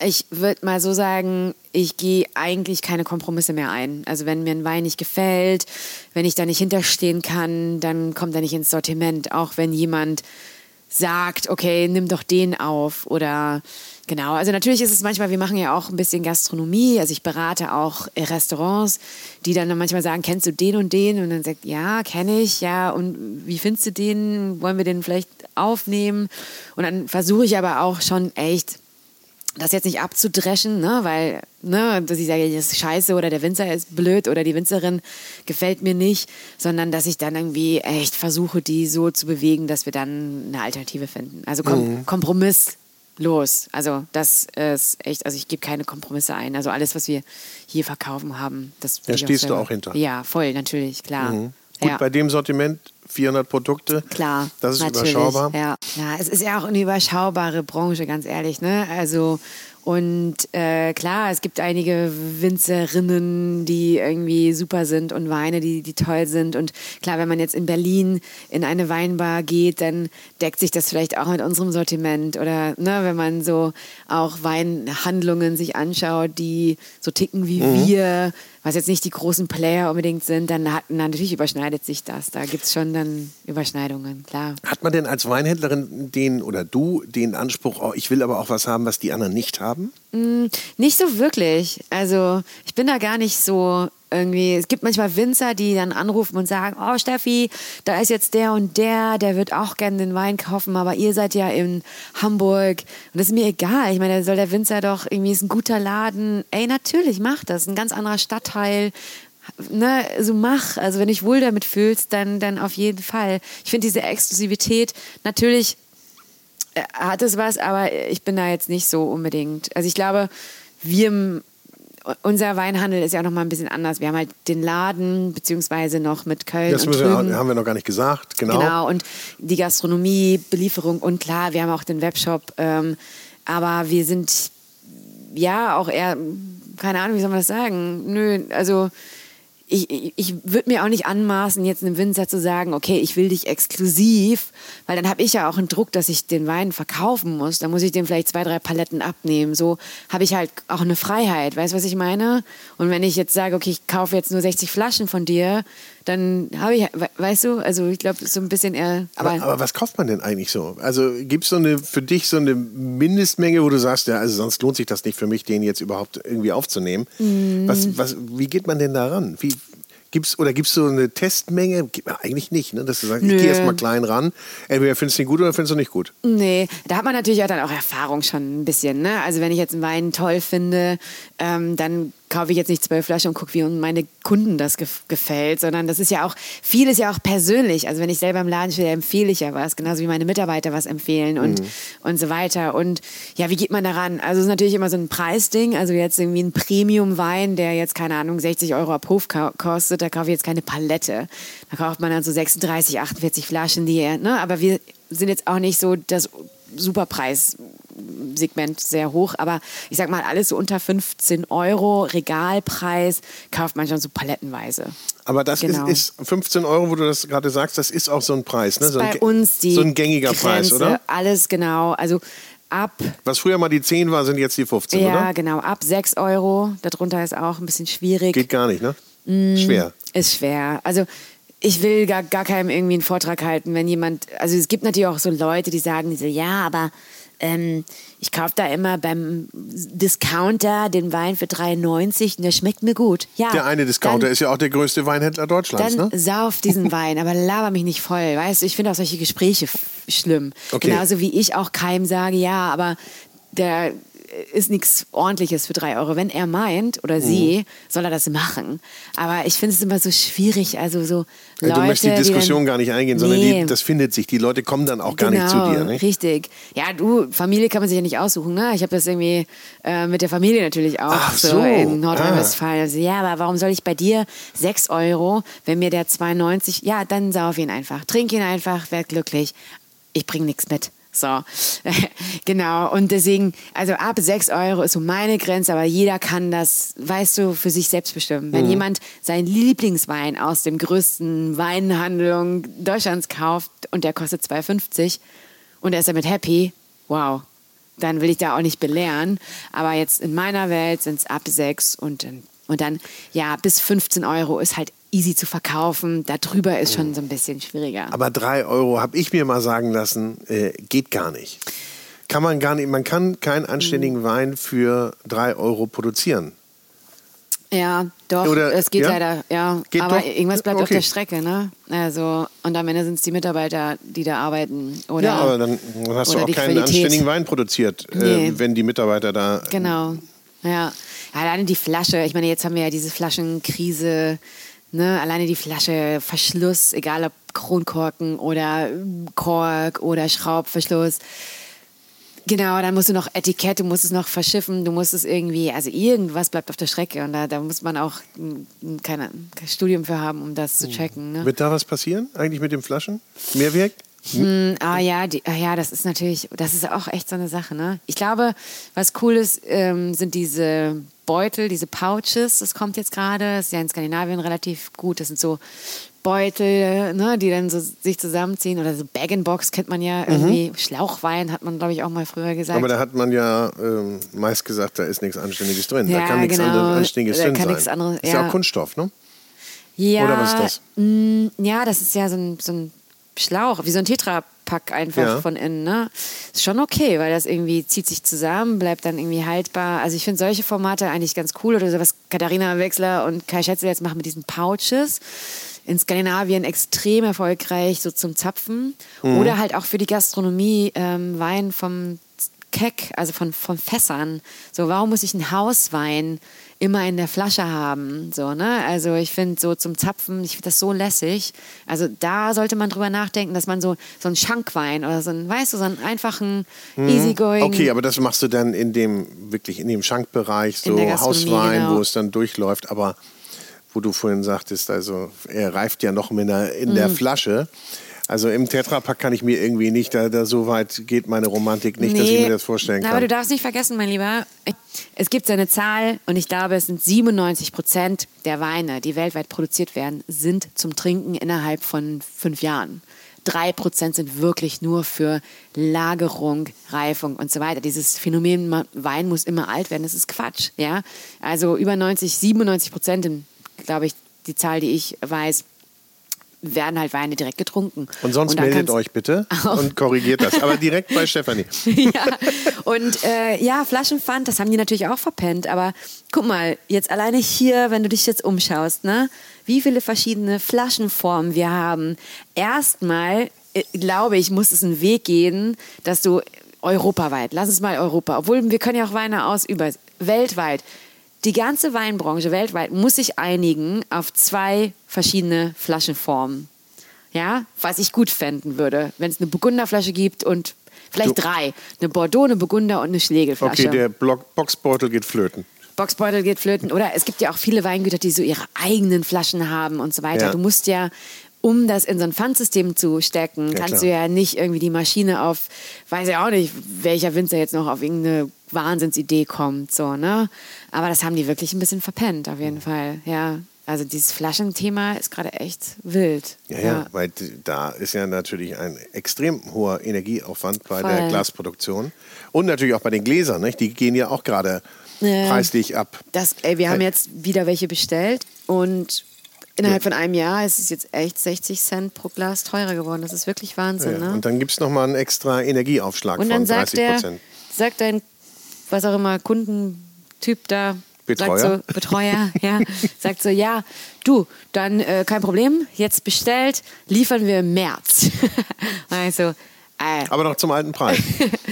ich würde mal so sagen, ich gehe eigentlich keine Kompromisse mehr ein. Also wenn mir ein Wein nicht gefällt, wenn ich da nicht hinterstehen kann, dann kommt er nicht ins Sortiment. Auch wenn jemand sagt, okay, nimm doch den auf oder genau. Also natürlich ist es manchmal, wir machen ja auch ein bisschen Gastronomie. Also ich berate auch Restaurants, die dann manchmal sagen, kennst du den und den? Und dann sagt, ja, kenne ich, ja. Und wie findest du den? Wollen wir den vielleicht aufnehmen? Und dann versuche ich aber auch schon echt das jetzt nicht abzudreschen, ne, weil, ne, dass ich sage, das ist scheiße oder der Winzer ist blöd oder die Winzerin gefällt mir nicht, sondern dass ich dann irgendwie echt versuche, die so zu bewegen, dass wir dann eine Alternative finden. Also kom kompromisslos. Also das ist echt, also ich gebe keine Kompromisse ein. Also alles, was wir hier verkaufen haben, das Da stehst du selber- auch hinter. Ja, voll, natürlich, klar. Gut, Ja. bei dem Sortiment 400 Produkte. Klar, Das ist natürlich. überschaubar. Ja. ja, es ist ja auch eine überschaubare Branche, ganz ehrlich. Ne? Also und äh, klar, es gibt einige Winzerinnen, die irgendwie super sind und Weine, die, die toll sind. Und klar, wenn man jetzt in Berlin in eine Weinbar geht, dann deckt sich das vielleicht auch mit unserem Sortiment. Oder ne, wenn man so auch Weinhandlungen sich anschaut, die so ticken wie Mhm. wir, was jetzt nicht die großen Player unbedingt sind, dann hat, na, natürlich überschneidet sich das. Da gibt es schon dann Überschneidungen, klar. Hat man denn als Weinhändlerin den oder du den Anspruch, oh, ich will aber auch was haben, was die anderen nicht haben? Nicht so wirklich. Also ich bin da gar nicht so irgendwie. Es gibt manchmal Winzer, die dann anrufen und sagen, oh Steffi, da ist jetzt der und der, der wird auch gerne den Wein kaufen, aber ihr seid ja in Hamburg und das ist mir egal. Ich meine, soll der Winzer doch irgendwie ist ein guter Laden. Ey, natürlich mach das. Ein ganz anderer Stadtteil. Ne, so mach. Also wenn du dich wohl damit fühlst, dann, dann auf jeden Fall. Ich finde diese Exklusivität natürlich äh, hat es was, aber ich bin da jetzt nicht so unbedingt. Also ich glaube, wir, unser Weinhandel ist ja auch noch mal ein bisschen anders. Wir haben halt den Laden, beziehungsweise noch mit Köln Das und wir, haben wir noch gar nicht gesagt. Genau. Genau, und die Gastronomie, Belieferung und klar, wir haben auch den Webshop. Ähm, Aber wir sind ja auch eher, keine Ahnung, wie soll man das sagen? Nö, also ich, ich, ich würde mir auch nicht anmaßen, jetzt einem Winzer zu sagen, okay, ich will dich exklusiv, weil dann habe ich ja auch einen Druck, dass ich den Wein verkaufen muss. Dann muss ich dem vielleicht zwei, drei Paletten abnehmen. So habe ich halt auch eine Freiheit. Weißt du, was ich meine? Und wenn ich jetzt sage, okay, ich kaufe jetzt nur 60 Flaschen von dir, dann habe ich, weißt du, also ich glaube, so ein bisschen eher. Aber, aber, was kauft man denn eigentlich so? Also gibt es so eine, für dich so eine Mindestmenge, wo du sagst, ja, also sonst lohnt sich das nicht für mich, den jetzt überhaupt irgendwie aufzunehmen. Mm. Was, was, wie geht man denn daran? Wie, Gibt's, oder gibt es so eine Testmenge? Eigentlich nicht, ne? dass du sagst, ich gehe erstmal klein ran. Entweder findest du ihn gut oder findest du nicht gut. Nee, da hat man natürlich auch dann auch Erfahrung schon ein bisschen. Ne? Also wenn ich jetzt einen Wein toll finde, ähm, dann kaufe ich jetzt nicht zwölf Flaschen und gucke, wie meine Kunden das gef gefällt, sondern das ist ja auch, vieles ja auch persönlich. Also wenn ich selber im Laden stehe, empfehle ich ja was, genauso wie meine Mitarbeiter was empfehlen und, mhm. und so weiter. Und ja, wie geht man daran? Also es ist natürlich immer so ein Preisding. Also jetzt irgendwie ein Premium-Wein, der jetzt, keine Ahnung, 60 Euro ab Hof kostet, da kaufe ich jetzt keine Palette. Da kauft man dann so 36, 48 Flaschen, die, ne? aber wir sind jetzt auch nicht so das Superpreis Segment sehr hoch, aber ich sag mal, alles so unter 15 Euro, Regalpreis, kauft man schon so palettenweise. Aber das genau. ist, ist, 15 Euro, wo du das gerade sagst, das ist auch so ein Preis, ne? So bei uns die so ein gängiger Grenze, Preis, oder? Alles genau. Also ab. Was früher mal die 10 war, sind jetzt die 15, ja, oder? Ja, genau. Ab 6 Euro. Darunter ist auch ein bisschen schwierig. Geht gar nicht, ne? Mm, schwer. Ist schwer. Also ich will gar, gar keinem irgendwie einen Vortrag halten, wenn jemand, also es gibt natürlich auch so Leute, die sagen, die so, ja, aber ähm, ich kaufe da immer beim Discounter den Wein für 3,90 und der schmeckt mir gut. Ja, der eine Discounter dann, ist ja auch der größte Weinhändler Deutschlands. Dann ne? sauf diesen [LAUGHS] Wein, aber laber mich nicht voll. Weißt du, ich finde auch solche Gespräche schlimm. Okay. Genauso wie ich auch keinem sage, ja, aber der ist nichts Ordentliches für drei Euro. Wenn er meint oder sie, mhm. soll er das machen. Aber ich finde es immer so schwierig. Also so Leute, du möchtest die Diskussion die dann, gar nicht eingehen, sondern nee. die, das findet sich. Die Leute kommen dann auch gar genau, nicht zu dir. Nicht? Richtig. Ja, du, Familie kann man sich ja nicht aussuchen. Ne? Ich habe das irgendwie äh, mit der Familie natürlich auch Ach so, so in Nordrhein-Westfalen. Ah. Also, ja, aber warum soll ich bei dir 6 Euro, wenn mir der 2,90, ja, dann sauf ihn einfach. Trink ihn einfach, werd glücklich. Ich bringe nichts mit. So, [LAUGHS] genau. Und deswegen, also ab 6 Euro ist so meine Grenze, aber jeder kann das, weißt du, für sich selbst bestimmen. Wenn mhm. jemand seinen Lieblingswein aus dem größten Weinhandlung Deutschlands kauft und der kostet 2,50 und er ist damit happy, wow, dann will ich da auch nicht belehren. Aber jetzt in meiner Welt sind es ab 6 und, und dann, ja, bis 15 Euro ist halt easy zu verkaufen. Darüber ist schon so ein bisschen schwieriger. Aber drei Euro, habe ich mir mal sagen lassen, äh, geht gar nicht. Kann man gar nicht, man kann keinen anständigen mhm. Wein für drei Euro produzieren. Ja, doch, Oder, es geht ja? leider, ja. Geht aber doch? irgendwas bleibt okay. auf der Strecke, ne? Also, und am Ende sind es die Mitarbeiter, die da arbeiten. Oder, ja, aber dann hast du auch keinen Qualität. anständigen Wein produziert, äh, nee. äh, wenn die Mitarbeiter da. Genau, ja. Alleine die Flasche, ich meine, jetzt haben wir ja diese Flaschenkrise Ne, alleine die Flasche, Verschluss, egal ob Kronkorken oder Kork oder Schraubverschluss. Genau, dann musst du noch Etikett, du musst es noch verschiffen, du musst es irgendwie, also irgendwas bleibt auf der Strecke und da, da muss man auch keine, kein Studium für haben, um das zu hm. checken. Ne? Wird da was passieren eigentlich mit den Flaschen? Mehrweg? Hm, ah ja, die, ah ja, das ist natürlich, das ist auch echt so eine Sache. Ne? Ich glaube, was cool ist, ähm, sind diese Beutel, diese Pouches, das kommt jetzt gerade, ist ja in Skandinavien relativ gut. Das sind so Beutel, ne, die dann so sich zusammenziehen oder so Bag-in-Box kennt man ja irgendwie. Mhm. Schlauchwein hat man, glaube ich, auch mal früher gesagt. Aber da hat man ja ähm, meist gesagt, da ist nichts Anständiges drin. Ja, da kann nichts genau. Anständiges da drin kann sein. Anderes, ja. Ist ja auch Kunststoff, ne? Ja. Oder was ist das? Mh, ja, das ist ja so ein, so ein Schlauch, wie so ein Tetra Pack einfach ja. von innen. Ne? Ist schon okay, weil das irgendwie zieht sich zusammen, bleibt dann irgendwie haltbar. Also ich finde solche Formate eigentlich ganz cool. Oder so was Katharina Wechsler und Kai Schätze jetzt machen mit diesen Pouches. In Skandinavien extrem erfolgreich, so zum Zapfen. Mhm. Oder halt auch für die Gastronomie ähm, Wein vom Keck, also von, von Fässern. So, warum muss ich einen Hauswein immer in der Flasche haben. So, ne? Also ich finde so zum Zapfen, ich finde das so lässig. Also da sollte man drüber nachdenken, dass man so, so einen Schankwein oder so einen, weißt du, so einen einfachen mhm. Easygoing. Okay, aber das machst du dann in dem, wirklich in dem Schankbereich, so Hauswein, genau. wo es dann durchläuft, aber wo du vorhin sagtest, also er reift ja noch in der, in mhm. der Flasche. Also im Tetrapack kann ich mir irgendwie nicht, da, da so weit geht meine Romantik nicht, nee, dass ich mir das vorstellen kann. Aber du darfst nicht vergessen, mein Lieber, es gibt eine Zahl und ich glaube, es sind 97 Prozent der Weine, die weltweit produziert werden, sind zum Trinken innerhalb von fünf Jahren. Drei Prozent sind wirklich nur für Lagerung, Reifung und so weiter. Dieses Phänomen, Wein muss immer alt werden, das ist Quatsch. Ja? Also über 90, 97 Prozent, glaube ich, die Zahl, die ich weiß, werden halt Weine direkt getrunken. Und sonst und meldet euch bitte [LAUGHS] und korrigiert das. Aber direkt bei Stefanie. [LAUGHS] ja, und äh, ja, Flaschenpfand, das haben die natürlich auch verpennt. Aber guck mal, jetzt alleine hier, wenn du dich jetzt umschaust, ne, wie viele verschiedene Flaschenformen wir haben. Erstmal, äh, glaube ich, muss es einen Weg gehen, dass du europaweit, lass es mal Europa, obwohl wir können ja auch Weine aus über weltweit die ganze Weinbranche weltweit muss sich einigen auf zwei verschiedene Flaschenformen. Ja, was ich gut fänden würde, wenn es eine Burgunderflasche gibt und vielleicht du. drei. Eine Bordeaux, eine Burgunder und eine Schlegelflasche. Okay, der Block Boxbeutel geht flöten. Boxbeutel geht flöten. Oder es gibt ja auch viele Weingüter, die so ihre eigenen Flaschen haben und so weiter. Ja. Du musst ja um das in so ein Pfandsystem zu stecken, ja, kannst klar. du ja nicht irgendwie die Maschine auf, weiß ja auch nicht, welcher Winzer jetzt noch auf irgendeine Wahnsinnsidee kommt, so, ne? Aber das haben die wirklich ein bisschen verpennt, auf jeden Fall, ja. Also dieses Flaschenthema ist gerade echt wild. Ja, ja, ja, weil da ist ja natürlich ein extrem hoher Energieaufwand bei Voll. der Glasproduktion. Und natürlich auch bei den Gläsern, nicht? die gehen ja auch gerade ja. preislich ab. Das, ey, wir haben jetzt wieder welche bestellt und Innerhalb von einem Jahr ist es jetzt echt 60 Cent pro Glas teurer geworden. Das ist wirklich Wahnsinn. Ja, ne? Und dann gibt es nochmal einen extra Energieaufschlag und von 30 Prozent. Sagt dein, was auch immer, Kundentyp da, Betreuer. Sagt so, Betreuer, ja. Sagt so, ja, du, dann äh, kein Problem, jetzt bestellt, liefern wir im März. [LAUGHS] also, äh. Aber noch zum alten Preis.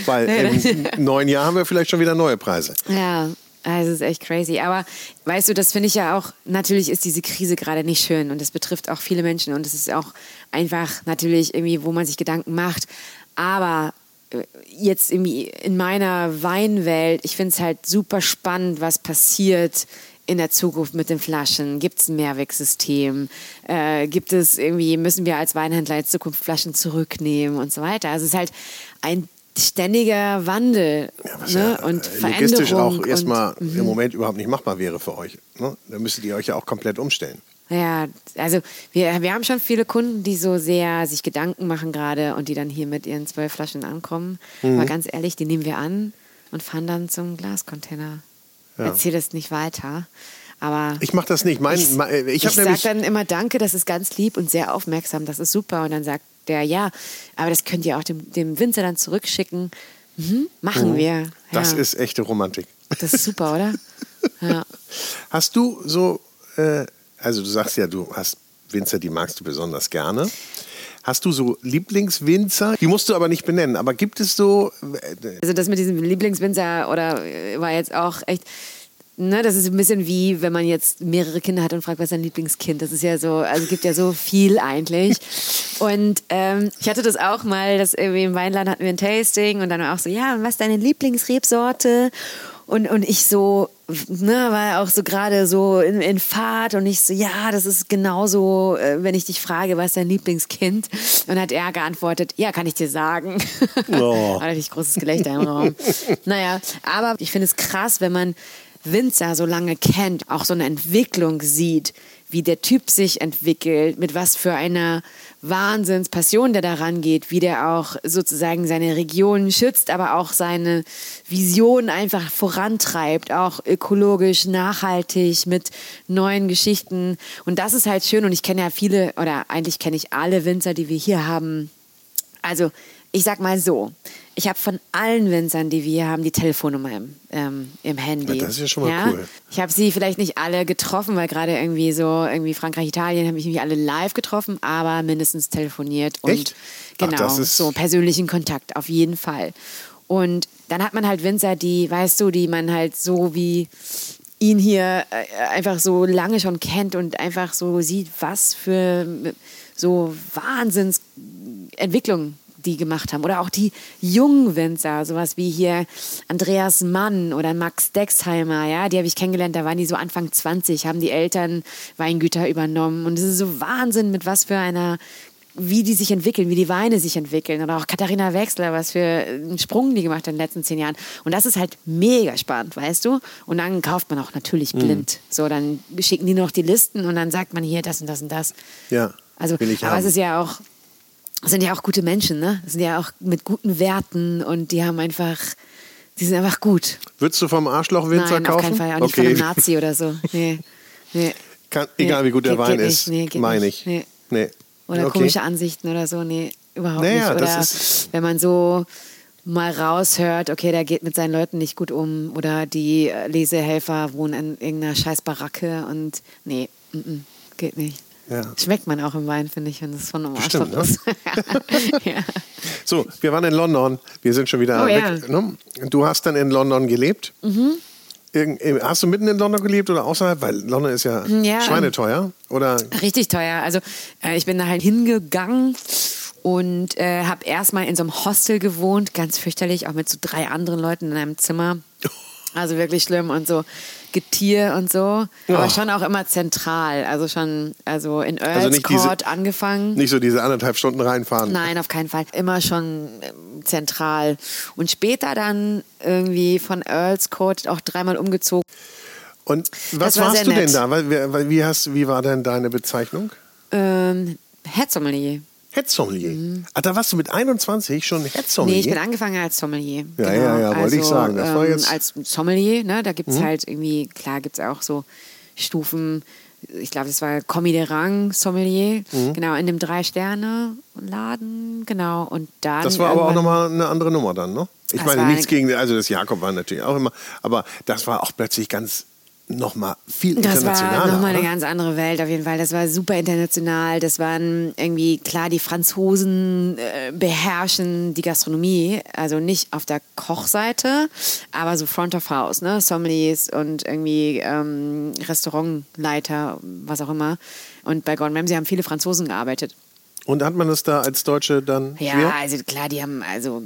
Weil [LAUGHS] im neuen Jahr haben wir vielleicht schon wieder neue Preise. Ja, also, es ist echt crazy. Aber weißt du, das finde ich ja auch, natürlich ist diese Krise gerade nicht schön und das betrifft auch viele Menschen und es ist auch einfach natürlich irgendwie, wo man sich Gedanken macht. Aber jetzt irgendwie in meiner Weinwelt, ich finde es halt super spannend, was passiert in der Zukunft mit den Flaschen? Gibt es ein Mehrwegsystem? Äh, gibt es irgendwie, müssen wir als Weinhändler in Zukunft Flaschen zurücknehmen und so weiter? Also es ist halt ein ständiger Wandel ja, was ne? ja und Veränderung. Logistisch auch erstmal im mhm. Moment überhaupt nicht machbar wäre für euch. Ne? Da müsstet ihr euch ja auch komplett umstellen. Ja, also wir, wir haben schon viele Kunden, die so sehr sich Gedanken machen gerade und die dann hier mit ihren zwölf Flaschen ankommen. Mhm. Aber ganz ehrlich, die nehmen wir an und fahren dann zum Glascontainer. Ja. Erzähl das nicht weiter. Aber ich mache das nicht. Mein, ich ich, ich sage dann immer Danke, das ist ganz lieb und sehr aufmerksam, das ist super. Und dann sagt der, ja, aber das könnt ihr auch dem, dem Winzer dann zurückschicken. Mhm, machen mhm. wir. Ja. Das ist echte Romantik. Das ist super, oder? [LAUGHS] Ja. Hast du so, äh, also du sagst ja, du hast Winzer, die magst du besonders gerne. Hast du so Lieblingswinzer? Die musst du aber nicht benennen, aber gibt es so. Äh, also das mit diesem Lieblingswinzer oder äh, war jetzt auch echt Ne, das ist ein bisschen wie, wenn man jetzt mehrere Kinder hat und fragt, was ist dein Lieblingskind? Das ist ja so, also es gibt ja so viel eigentlich. [LAUGHS] Und ähm, ich hatte das auch mal, dass irgendwie im Weinland hatten wir ein Tasting und dann auch so, ja, und was ist deine Lieblingsrebsorte? Und, und ich so, ne, war auch so gerade so in, in Fahrt und ich so, ja, das ist genauso, äh, wenn ich dich frage, was ist dein Lieblingskind? Und hat er geantwortet, ja, kann ich dir sagen. Oh. da hatte ich großes Gelächter im Raum. [LAUGHS] Naja, aber ich finde es krass, wenn man Winzer so lange kennt, auch so eine Entwicklung sieht, wie der Typ sich entwickelt, mit was für einer Wahnsinnspassion der daran geht, wie der auch sozusagen seine Region schützt, aber auch seine Vision einfach vorantreibt, auch ökologisch, nachhaltig, mit neuen Geschichten. Und das ist halt schön und ich kenne ja viele, oder eigentlich kenne ich alle Winzer, die wir hier haben. Also ich sag mal so, ich habe von allen Winzern, die wir haben, die Telefonnummer im, ähm, im Handy. Ja, das ist ja schon mal ja? cool. Ich habe sie vielleicht nicht alle getroffen, weil gerade irgendwie so, irgendwie Frankreich, Italien, habe ich irgendwie alle live getroffen, aber mindestens telefoniert und Echt? genau, Ach, so persönlichen Kontakt, auf jeden Fall. Und dann hat man halt Winzer, die, weißt du, die man halt so wie ihn hier äh, einfach so lange schon kennt und einfach so sieht, was für so Wahnsinnsentwicklung die gemacht haben. Oder auch die jungen Winzer, sowas wie hier Andreas Mann oder Max Dexheimer, ja, die habe ich kennengelernt, da waren die so Anfang 20, haben die Eltern Weingüter übernommen. Und es ist so Wahnsinn, mit was für einer wie die sich entwickeln, wie die Weine sich entwickeln. Oder auch Katharina Wechsler, was für einen Sprung die gemacht hat in den letzten zehn Jahren. Und das ist halt mega spannend, weißt du? Und dann kauft man auch natürlich blind. Mhm. So, dann schicken die nur noch die Listen und dann sagt man hier das und das und das. Ja. Also, will ich aber haben. es ist ja auch, sind ja auch gute Menschen, ne? Sind ja auch mit guten Werten und die haben einfach, die sind einfach gut. Würdest du vom Arschloch-Winzer Nein, kaufen? auf keinen Fall. Auch nicht von einem Nazi oder so. [LAUGHS] Nee. Nee. Kann, egal wie gut der geht- Wein geht ist, nicht. Nee, meine ich. Nee. Nee. Oder okay. komische Ansichten oder so. Nee, überhaupt Naja, nicht. das Oder ist- wenn man so mal raushört, okay, der geht mit seinen Leuten nicht gut um oder die Lesehelfer wohnen in irgendeiner scheiß Baracke und nee, mm -mm, geht nicht. Ja. Schmeckt man auch im Wein, finde ich, wenn es von einem Bestimmt, ne? ist. [LAUGHS] ja. So, wir waren in London. Wir sind schon wieder Oh, weg. ja. Mhm. Ne? Du hast dann in London gelebt. Irgend- äh, hast du mitten in London gelebt oder außerhalb? Weil London ist ja, Ja. schweineteuer. Oder Richtig teuer. Also äh, ich bin da halt hingegangen und äh, habe erstmal in so einem Hostel gewohnt, ganz fürchterlich, auch mit so drei anderen Leuten in einem Zimmer. Also wirklich schlimm und so Getier und so. Aber Oh. schon auch immer zentral. Also schon, also in Earls Also nicht diese- Court angefangen. nicht so diese anderthalb Stunden reinfahren. Nein, auf keinen Fall. Immer schon ähm, zentral. Und später dann irgendwie von Earls Court auch dreimal umgezogen. Und was war warst du denn nett. da? Weil- Wie, wie, hast, wie war denn deine Bezeichnung? Ähm, Head Sommelier. Head Sommelier. Ah, da warst du mit 21 schon Head Sommelier? Nee, ich bin angefangen als Sommelier. Ja, genau. ja, ja, wollte ich also, sagen. Das war ähm, jetzt- Mhm. Als Sommelier, ne, da gibt es halt irgendwie, klar gibt es auch so Stufen. Ich glaube, das war Commis de Rang Sommelier, Mhm. genau, in dem Drei-Sterne-Laden, genau. Und dann. Das war aber auch nochmal eine andere Nummer dann, ne? Ich Das meine, nichts gegen, also das Jakob war natürlich auch immer, aber das war auch plötzlich ganz nochmal viel Das war internationaler. nochmal eine ganz andere Welt auf jeden Fall. Das war super international. Das waren irgendwie, klar, die Franzosen äh, beherrschen die Gastronomie. Also nicht auf der Kochseite, aber so Front of House, ne? Sommeliers und irgendwie ähm, Restaurantleiter, was auch immer. Und bei Gordon Ramsay haben viele Franzosen gearbeitet. Und hat man das da als Deutsche dann Ja, schwer? also klar, die haben also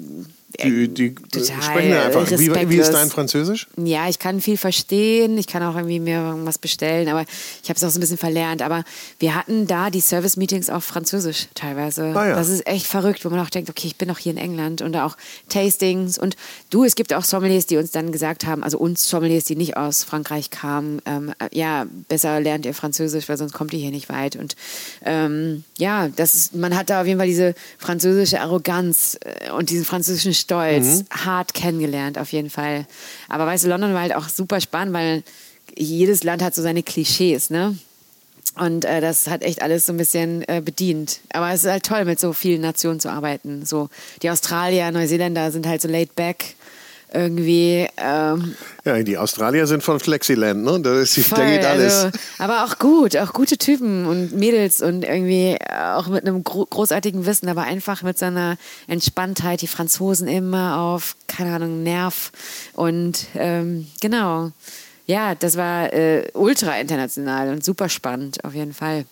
Die, die total sprechen da einfach. Wie, wie ist dein Französisch? Ja, ich kann viel verstehen, ich kann auch irgendwie mir irgendwas bestellen, aber ich habe es auch so ein bisschen verlernt. Aber wir hatten da die Service-Meetings auf Französisch teilweise. Ah ja. Das ist echt verrückt, wo man auch denkt, okay, ich bin doch hier in England und auch Tastings. Und du, es gibt auch Sommeliers, die uns dann gesagt haben, also uns Sommeliers, die nicht aus Frankreich kamen, ähm, äh, ja, besser lernt ihr Französisch, weil sonst kommt ihr hier nicht weit. Und ähm, ja, das ist, man hat da auf jeden Fall diese französische Arroganz äh, und diesen französischen Stolz hart kennengelernt, auf jeden Fall. Aber weißt du, London war halt auch super spannend, weil jedes Land hat so seine Klischees, ne? Und äh, das hat echt alles so ein bisschen äh, bedient. Aber es ist halt toll, mit so vielen Nationen zu arbeiten. So die Australier, Neuseeländer sind halt so laid back irgendwie. Ähm, Ja, die Australier sind von Flexiland, ne? Da, ist, da voll, geht alles. Also, aber auch gut, auch gute Typen und Mädels und irgendwie auch mit einem gro großartigen Wissen, aber einfach mit so einer Entspanntheit. Die Franzosen immer auf, keine Ahnung, Nerv. Und ähm, genau. Ja, das war äh, ultra international und super spannend, auf jeden Fall.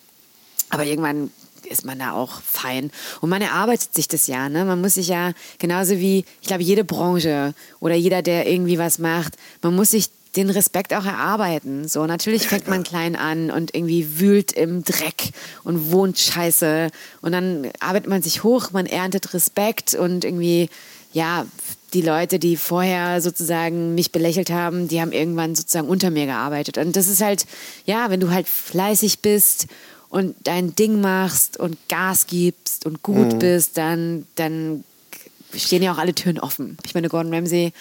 Aber irgendwann ist man da auch fein. Und man erarbeitet sich das ja. Ne? Man muss sich ja, genauso wie, ich glaube, jede Branche oder jeder, der irgendwie was macht, man muss sich den Respekt auch erarbeiten. So, natürlich fängt man klein an und irgendwie wühlt im Dreck und wohnt scheiße. Und dann arbeitet man sich hoch, man erntet Respekt und irgendwie, ja, die Leute, die vorher sozusagen mich belächelt haben, die haben irgendwann sozusagen unter mir gearbeitet. Und das ist halt, ja, wenn du halt fleißig bist und dein Ding machst und Gas gibst und gut bist, dann, dann stehen ja auch alle Türen offen. Ich meine, Gordon Ramsay,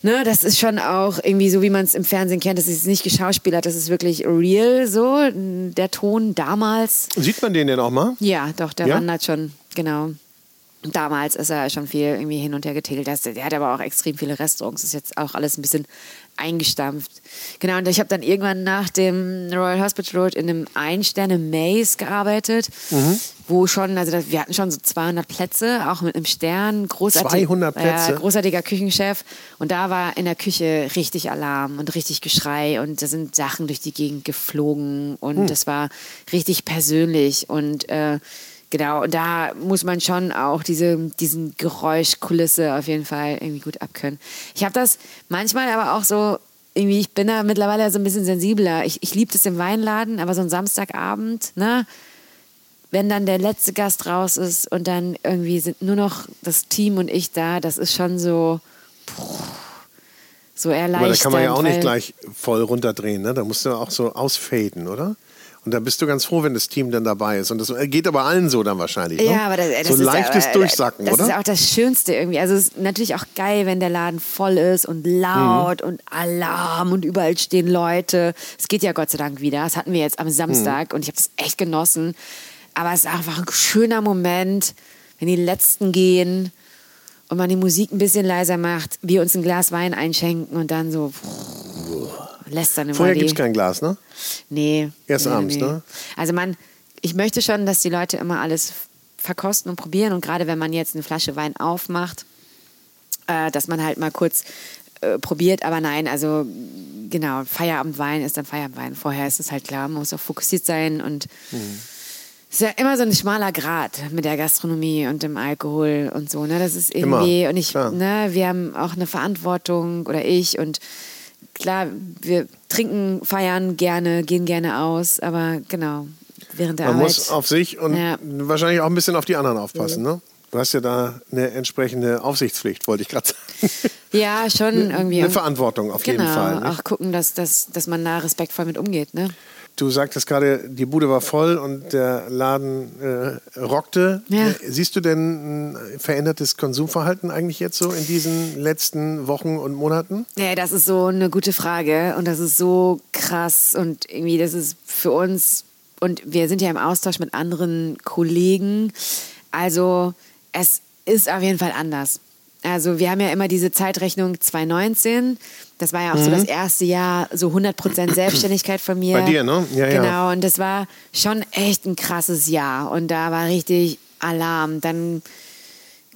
ne, das ist schon auch irgendwie so, wie man es im Fernsehen kennt. Das ist nicht geschauspielert, das ist wirklich real so. Der Ton damals. Sieht man den denn auch mal? Ja, doch, der Ja? wandert schon, genau. Damals ist er schon viel irgendwie hin und her getegelt. Der hat aber auch extrem viele Restaurants. Ist jetzt auch alles ein bisschen eingestampft. Genau, und ich habe dann irgendwann nach dem Royal Hospital Road in einem Ein-Sterne Maze gearbeitet, wo schon, also das, wir hatten schon so 200 Plätze, auch mit einem Stern. Großartig, 200 Plätze? Ja, großartiger Küchenchef. Und da war in der Küche richtig Alarm und richtig Geschrei und da sind Sachen durch die Gegend geflogen und das war richtig persönlich und äh, Genau, und da muss man schon auch diese diesen Geräuschkulisse auf jeden Fall irgendwie gut abkönnen. Ich habe das manchmal aber auch so, irgendwie, ich bin da mittlerweile so ein bisschen sensibler. Ich, ich liebe das im Weinladen, aber so ein Samstagabend, ne? wenn dann der letzte Gast raus ist und dann irgendwie sind nur noch das Team und ich da, das ist schon so, so erleichternd. Aber da kann man ja auch nicht gleich voll runterdrehen, ne? Da musst du auch so ausfaden, oder? Und da bist du ganz froh, wenn das Team dann dabei ist. Und das geht aber allen so dann wahrscheinlich. Ne? Ja, aber das, das so ist leichtes aber, Durchsacken, das oder? ist auch das Schönste irgendwie. Also es ist natürlich auch geil, wenn der Laden voll ist und laut Mhm. und Alarm und überall stehen Leute. Es geht ja Gott sei Dank wieder. Das hatten wir jetzt am Samstag Mhm. und ich habe es echt genossen. Aber es ist einfach ein schöner Moment, wenn die Letzten gehen und man die Musik ein bisschen leiser macht, wir uns ein Glas Wein einschenken und dann so lässt dann immer Vorher die... gibt es kein Glas, ne? Nee. Erst nee, abends, nee. ne? Also man, ich möchte schon, dass die Leute immer alles verkosten und probieren. Und gerade wenn man jetzt eine Flasche Wein aufmacht, äh, dass man halt mal kurz äh, probiert. Aber nein, also genau, Feierabendwein ist dann Feierabendwein. Vorher ist es halt klar, man muss auch fokussiert sein und Mhm. es ist ja immer so ein schmaler Grad mit der Gastronomie und dem Alkohol und so. Ne? Das ist Immer, irgendwie, und ich, klar. ne, wir haben auch eine Verantwortung oder ich und klar, wir trinken, feiern gerne, gehen gerne aus, aber genau, während der Man Arbeit. muss auf sich und Ja. wahrscheinlich auch ein bisschen auf die anderen aufpassen, ne? Du hast ja da eine entsprechende Aufsichtspflicht, wollte ich gerade sagen. ja, schon irgendwie. Eine Verantwortung auf genau, jeden Fall. Nicht? auch gucken, dass, dass, dass man da respektvoll mit umgeht. Ne? Du sagtest gerade, die Bude war voll und der Laden äh, rockte. Ja. Siehst du denn ein verändertes Konsumverhalten eigentlich jetzt so in diesen letzten Wochen und Monaten? Ja, das ist so eine gute Frage und das ist so krass und irgendwie, das ist für uns, und wir sind ja im Austausch mit anderen Kollegen, also es ist auf jeden Fall anders. Also wir haben ja immer diese Zeitrechnung 2019, das war ja auch so das erste Jahr, so 100% [CLEARS THROAT] Selbstständigkeit von mir. Mhm. Bei dir, ne? Ja, ja. Genau, und das war schon echt ein krasses Jahr und da war richtig Alarm. Dann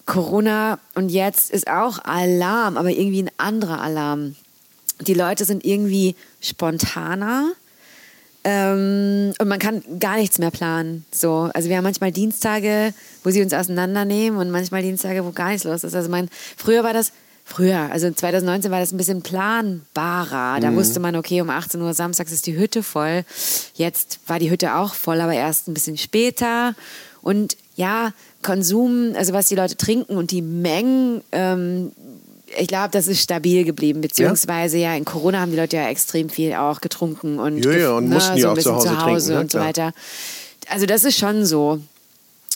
Corona und jetzt ist auch Alarm, aber irgendwie ein anderer Alarm. Die Leute sind irgendwie spontaner ähm, und man kann gar nichts mehr planen. So, also wir haben manchmal Dienstage, wo sie uns auseinandernehmen und manchmal Dienstage, wo gar nichts los ist. Also mein, früher war das Früher, also 2019 war das ein bisschen planbarer. Da wusste man, okay, um 18 Uhr samstags ist die Hütte voll. Jetzt war die Hütte auch voll, aber erst ein bisschen später. Und ja, Konsum, also was die Leute trinken und die Mengen, ähm, ich glaube, das ist stabil geblieben. Beziehungsweise ja. in Corona haben die Leute ja extrem viel auch getrunken und, Ja, ja, und ne, mussten ja so ein auch zu bisschen Hause trinken, und so weiter. Also das ist schon so.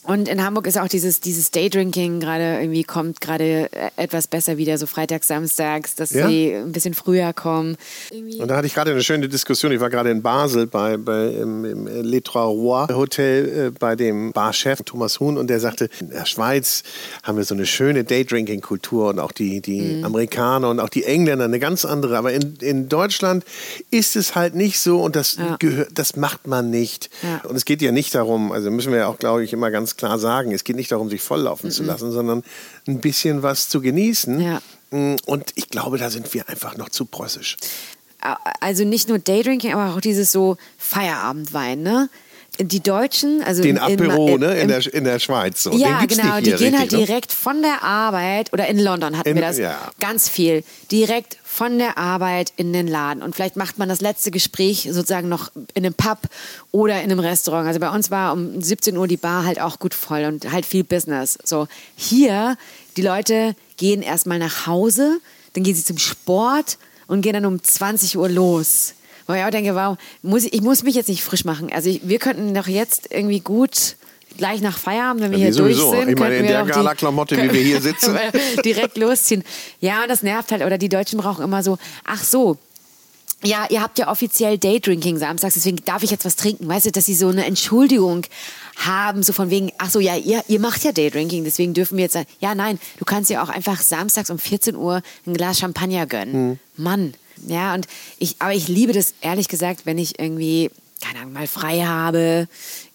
Und in Hamburg ist auch dieses, dieses Daydrinking gerade irgendwie kommt gerade äh, etwas besser wieder, so freitags, samstags, dass Ja? sie ein bisschen früher kommen. Und da hatte ich gerade eine schöne Diskussion. Ich war gerade in Basel bei, bei, im, im Les Trois Rois Hotel äh, bei dem Barchef Thomas Huhn und der sagte, in der Schweiz haben wir so eine schöne Daydrinking-Kultur und auch die, die Amerikaner und auch die Engländer eine ganz andere. Aber in, in Deutschland ist es halt nicht so und das, Ja. gehör, das macht man nicht. Ja. Und es geht ja nicht darum, also müssen wir ja auch, glaube ich, immer ganz klar sagen, es geht nicht darum, sich volllaufen zu lassen, sondern ein bisschen was zu genießen. Ja. Und ich glaube, da sind wir einfach noch zu preußisch. Also nicht nur Daydrinking, aber auch dieses so Feierabendwein, ne? Die Deutschen, also Den Apero, im- ne, in der, in der Schweiz. So. Ja, genau. Die gehen halt richtig, ne? direkt von der Arbeit oder in London hatten In- wir das ja. ganz viel. Direkt von der Arbeit in den Laden. Und vielleicht macht man das letzte Gespräch sozusagen noch in einem Pub oder in einem Restaurant. Also bei uns war um 17 Uhr die Bar halt auch gut voll und halt viel Business. So hier, die Leute gehen erstmal nach Hause, dann gehen sie zum Sport und gehen dann um 20 Uhr los. Wo ich auch denke, wow, muss ich, ich muss mich jetzt nicht frisch machen. Also ich, wir könnten doch jetzt irgendwie gut gleich nach Feierabend, wenn wir Ja, hier wie durch sowieso. sind, Ich meine, in der Gala-Klamotte, wie wir hier [LAUGHS] sitzen. direkt losziehen. Ja, und das nervt halt. Oder die Deutschen brauchen immer so, ach so, ja, ihr habt ja offiziell Daydrinking samstags, deswegen darf ich jetzt was trinken. Weißt du, dass sie so eine Entschuldigung haben, so von wegen, ach so, ja, ihr, ihr macht ja Daydrinking, deswegen dürfen wir jetzt sagen, ja, nein, du kannst ja auch einfach samstags um 14 Uhr ein Glas Champagner gönnen. Mann. Ja, und ich, aber ich liebe das, ehrlich gesagt, wenn ich irgendwie, keine Ahnung, mal frei habe.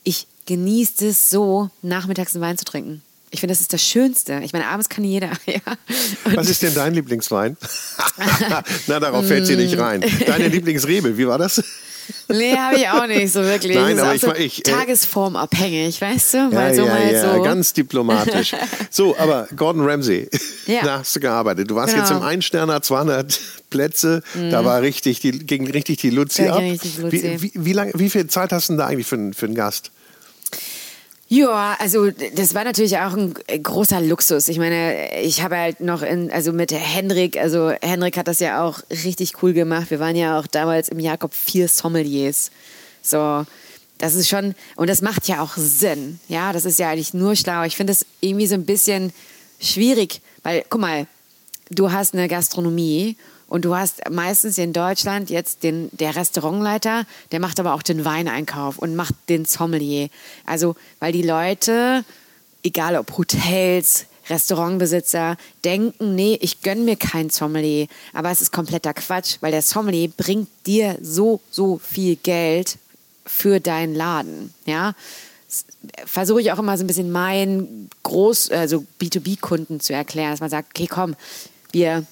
Ich genieße es so, nachmittags einen Wein zu trinken. Ich finde, das ist das Schönste. Ich meine, abends kann jeder. [LAUGHS] Ja. Was ist denn dein Lieblingswein? [LAUGHS] Na, darauf fällt sie nicht rein. Deine Lieblingsrebe, wie war das? Nee, habe ich auch nicht so wirklich. Nein, aber ich- so ich, äh, tagesformabhängig, weißt du? Ja, Mal so, ja, mal ja, so. ganz diplomatisch. So, aber Gordon Ramsay, [LAUGHS] Ja. da hast du gearbeitet. Du warst Genau. Mhm. jetzt im Einsterner, 200 Plätze, da war richtig die, ging richtig die Luzi Da ab. richtig Luzi. Wie, wie, wie, lang, wie viel Zeit hast du denn da eigentlich für, für einen Gast? Ja, also das war natürlich auch ein großer Luxus. Ich meine, ich habe halt noch in, also mit Hendrik, also Hendrik hat das ja auch richtig cool gemacht. Wir waren ja auch damals im Jakob vier Sommeliers. So, das ist schon, und das macht ja auch Sinn. Ja, das ist ja eigentlich nur schlau. Ich finde es irgendwie so ein bisschen schwierig, weil, guck mal, du hast eine Gastronomie und du hast meistens in Deutschland jetzt den, der Restaurantleiter, der macht aber auch den Weineinkauf und macht den Sommelier. Also, weil die Leute, egal ob Hotels, Restaurantbesitzer, denken, nee, ich gönne mir kein Sommelier. Aber es ist kompletter Quatsch, weil der Sommelier bringt dir so, so viel Geld für deinen Laden. Ja, versuche ich auch immer so ein bisschen meinen Groß-, also B2B-Kunden zu erklären, dass man sagt, okay, komm, wir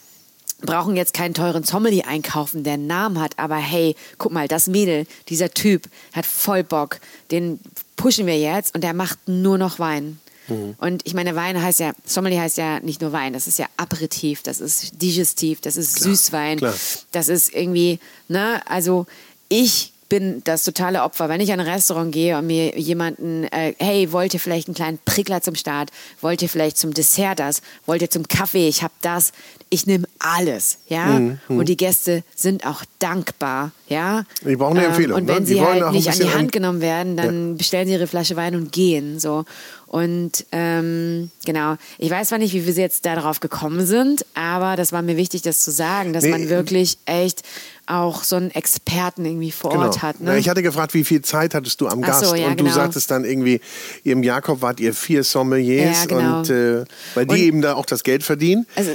brauchen jetzt keinen teuren Sommelier einkaufen, der einen Namen hat, aber hey, guck mal, das Mädel, dieser Typ hat voll Bock, den pushen wir jetzt und der macht nur noch Wein. Mhm. Und ich meine, Wein heißt ja, Sommelier heißt ja nicht nur Wein, das ist ja Aperitif, das ist Digestiv, das ist klar, Süßwein, klar. das ist irgendwie, ne, also ich bin das totale Opfer. Wenn ich in ein Restaurant gehe und mir jemanden, äh, hey, wollt ihr vielleicht einen kleinen Prickler zum Start? Wollt ihr vielleicht zum Dessert das? Wollt ihr zum Kaffee? Ich habe das. Ich nehme alles, ja. Mhm, mhm, und die Gäste sind auch dankbar, ja. Die brauchen eine ähm, Empfehlung. Und wenn ne? sie halt nicht an die Hand genommen werden, dann ja. bestellen sie ihre Flasche Wein und gehen, so. Und ähm, genau, ich weiß zwar nicht, wie wir jetzt darauf gekommen sind, aber das war mir wichtig, das zu sagen, dass nee, man wirklich echt auch so einen Experten irgendwie vor genau. Ort hat. Ne? ich hatte gefragt, wie viel Zeit hattest du am Gast? So, ja, und du genau. sagtest dann irgendwie, im Jakob wart ihr vier Sommeliers ja, genau. und äh, weil die und, eben da auch das Geld verdienen. Also,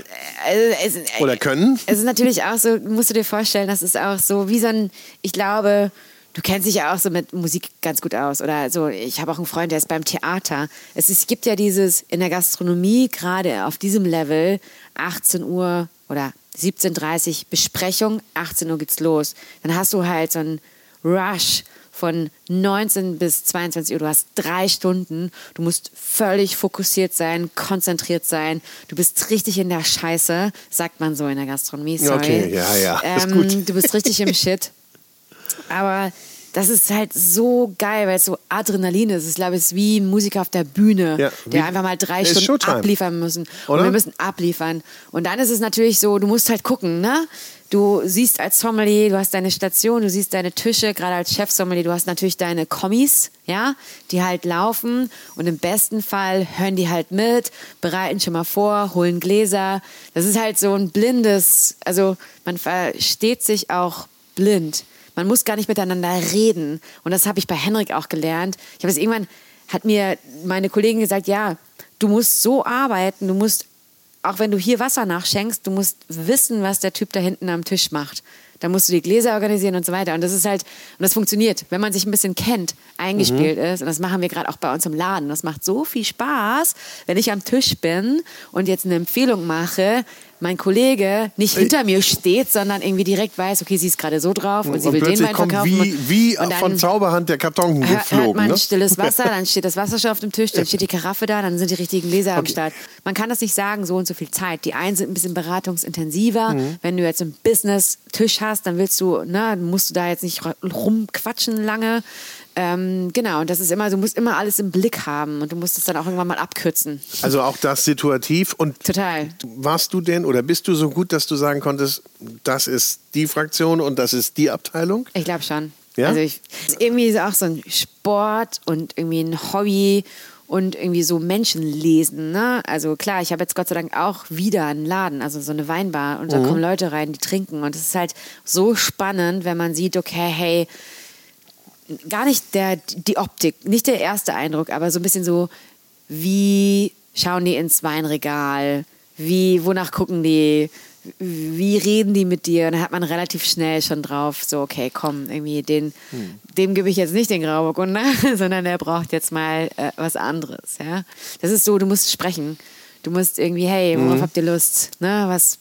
also, es, Oder können. Es ist natürlich auch so, musst du dir vorstellen, das ist auch so wie so ein, ich glaube, du kennst dich ja auch so mit Musik ganz gut aus. Oder so, ich habe auch einen Freund, der ist beim Theater. Es, ist, es gibt ja dieses in der Gastronomie, gerade auf diesem Level, 18 Uhr oder 17.30 Uhr Besprechung, 18 Uhr geht's los. Dann hast du halt so einen Rush von 19 bis 22 Uhr. Du hast drei Stunden. Du musst völlig fokussiert sein, konzentriert sein. Du bist richtig in der Scheiße, sagt man so in der Gastronomie. Sorry. Okay, ja, ja. Ähm, du bist richtig im [LAUGHS] Shit. Aber das ist halt so geil, weil es so Adrenalin ist. Ich glaube, es ist wie ein Musiker auf der Bühne, ja, der einfach mal drei Stunden Showtime. abliefern müssen. Oder? Und wir müssen abliefern. Und dann ist es natürlich so, du musst halt gucken, ne? Du siehst als Sommelier, du hast deine Station, du siehst deine Tische, gerade als Chef-Sommelier, du hast natürlich deine Kommis, ja, die halt laufen und im besten Fall hören die halt mit, bereiten schon mal vor, holen Gläser. Das ist halt so ein blindes, also man versteht sich auch blind. Man muss gar nicht miteinander reden. Und das habe ich bei Henrik auch gelernt. Ich habe es irgendwann, hat mir meine Kollegin gesagt, ja, du musst so arbeiten, du musst, auch wenn du hier Wasser nachschenkst, du musst wissen, was der Typ da hinten am Tisch macht. Da musst du die Gläser organisieren und so weiter. Und das ist halt, und das funktioniert, wenn man sich ein bisschen kennt, eingespielt mhm. ist. Und das machen wir gerade auch bei uns im Laden. Das macht so viel Spaß, wenn ich am Tisch bin und jetzt eine Empfehlung mache, mein Kollege nicht hinter mir steht, sondern irgendwie direkt weiß, okay, sie ist gerade so drauf und, und sie will den Wein verkaufen. Wie, wie von Zauberhand der Karton geflogen. Hört man ne? stilles [LAUGHS] Wasser, dann steht das Wasser schon auf dem Tisch, dann steht die Karaffe da, dann sind die richtigen Gläser okay. am Start. Man kann das nicht sagen, so und so viel Zeit. Die einen sind ein bisschen beratungsintensiver. Mhm. Wenn du jetzt einen Business-Tisch hast, dann willst du, ne, musst du da jetzt nicht rumquatschen lange. Ähm, genau, und das ist immer, du musst immer alles im Blick haben und du musst es dann auch irgendwann mal abkürzen. Also auch das situativ. Und Total. Warst du denn oder bist du so gut, dass du sagen konntest, das ist die Fraktion und das ist die Abteilung? Ich glaube schon. Ja? Also ich, irgendwie ist auch so ein Sport und irgendwie ein Hobby und irgendwie so Menschen lesen. Ne? Also klar, ich habe jetzt Gott sei Dank auch wieder einen Laden, also so eine Weinbar und da mhm. kommen Leute rein, die trinken und es ist halt so spannend, wenn man sieht, okay, hey, gar nicht der, die Optik, nicht der erste Eindruck, aber so ein bisschen so, wie schauen die ins Weinregal, wie, wonach gucken die, wie reden die mit dir? Und dann hat man relativ schnell schon drauf, so, okay, komm, irgendwie, den, hm. dem gebe ich jetzt nicht den Grauburgunder, [LAUGHS] sondern der braucht jetzt mal äh, was anderes, ja. Das ist so, du musst sprechen. Du musst irgendwie, hey, worauf mhm. habt ihr Lust? Ne, was,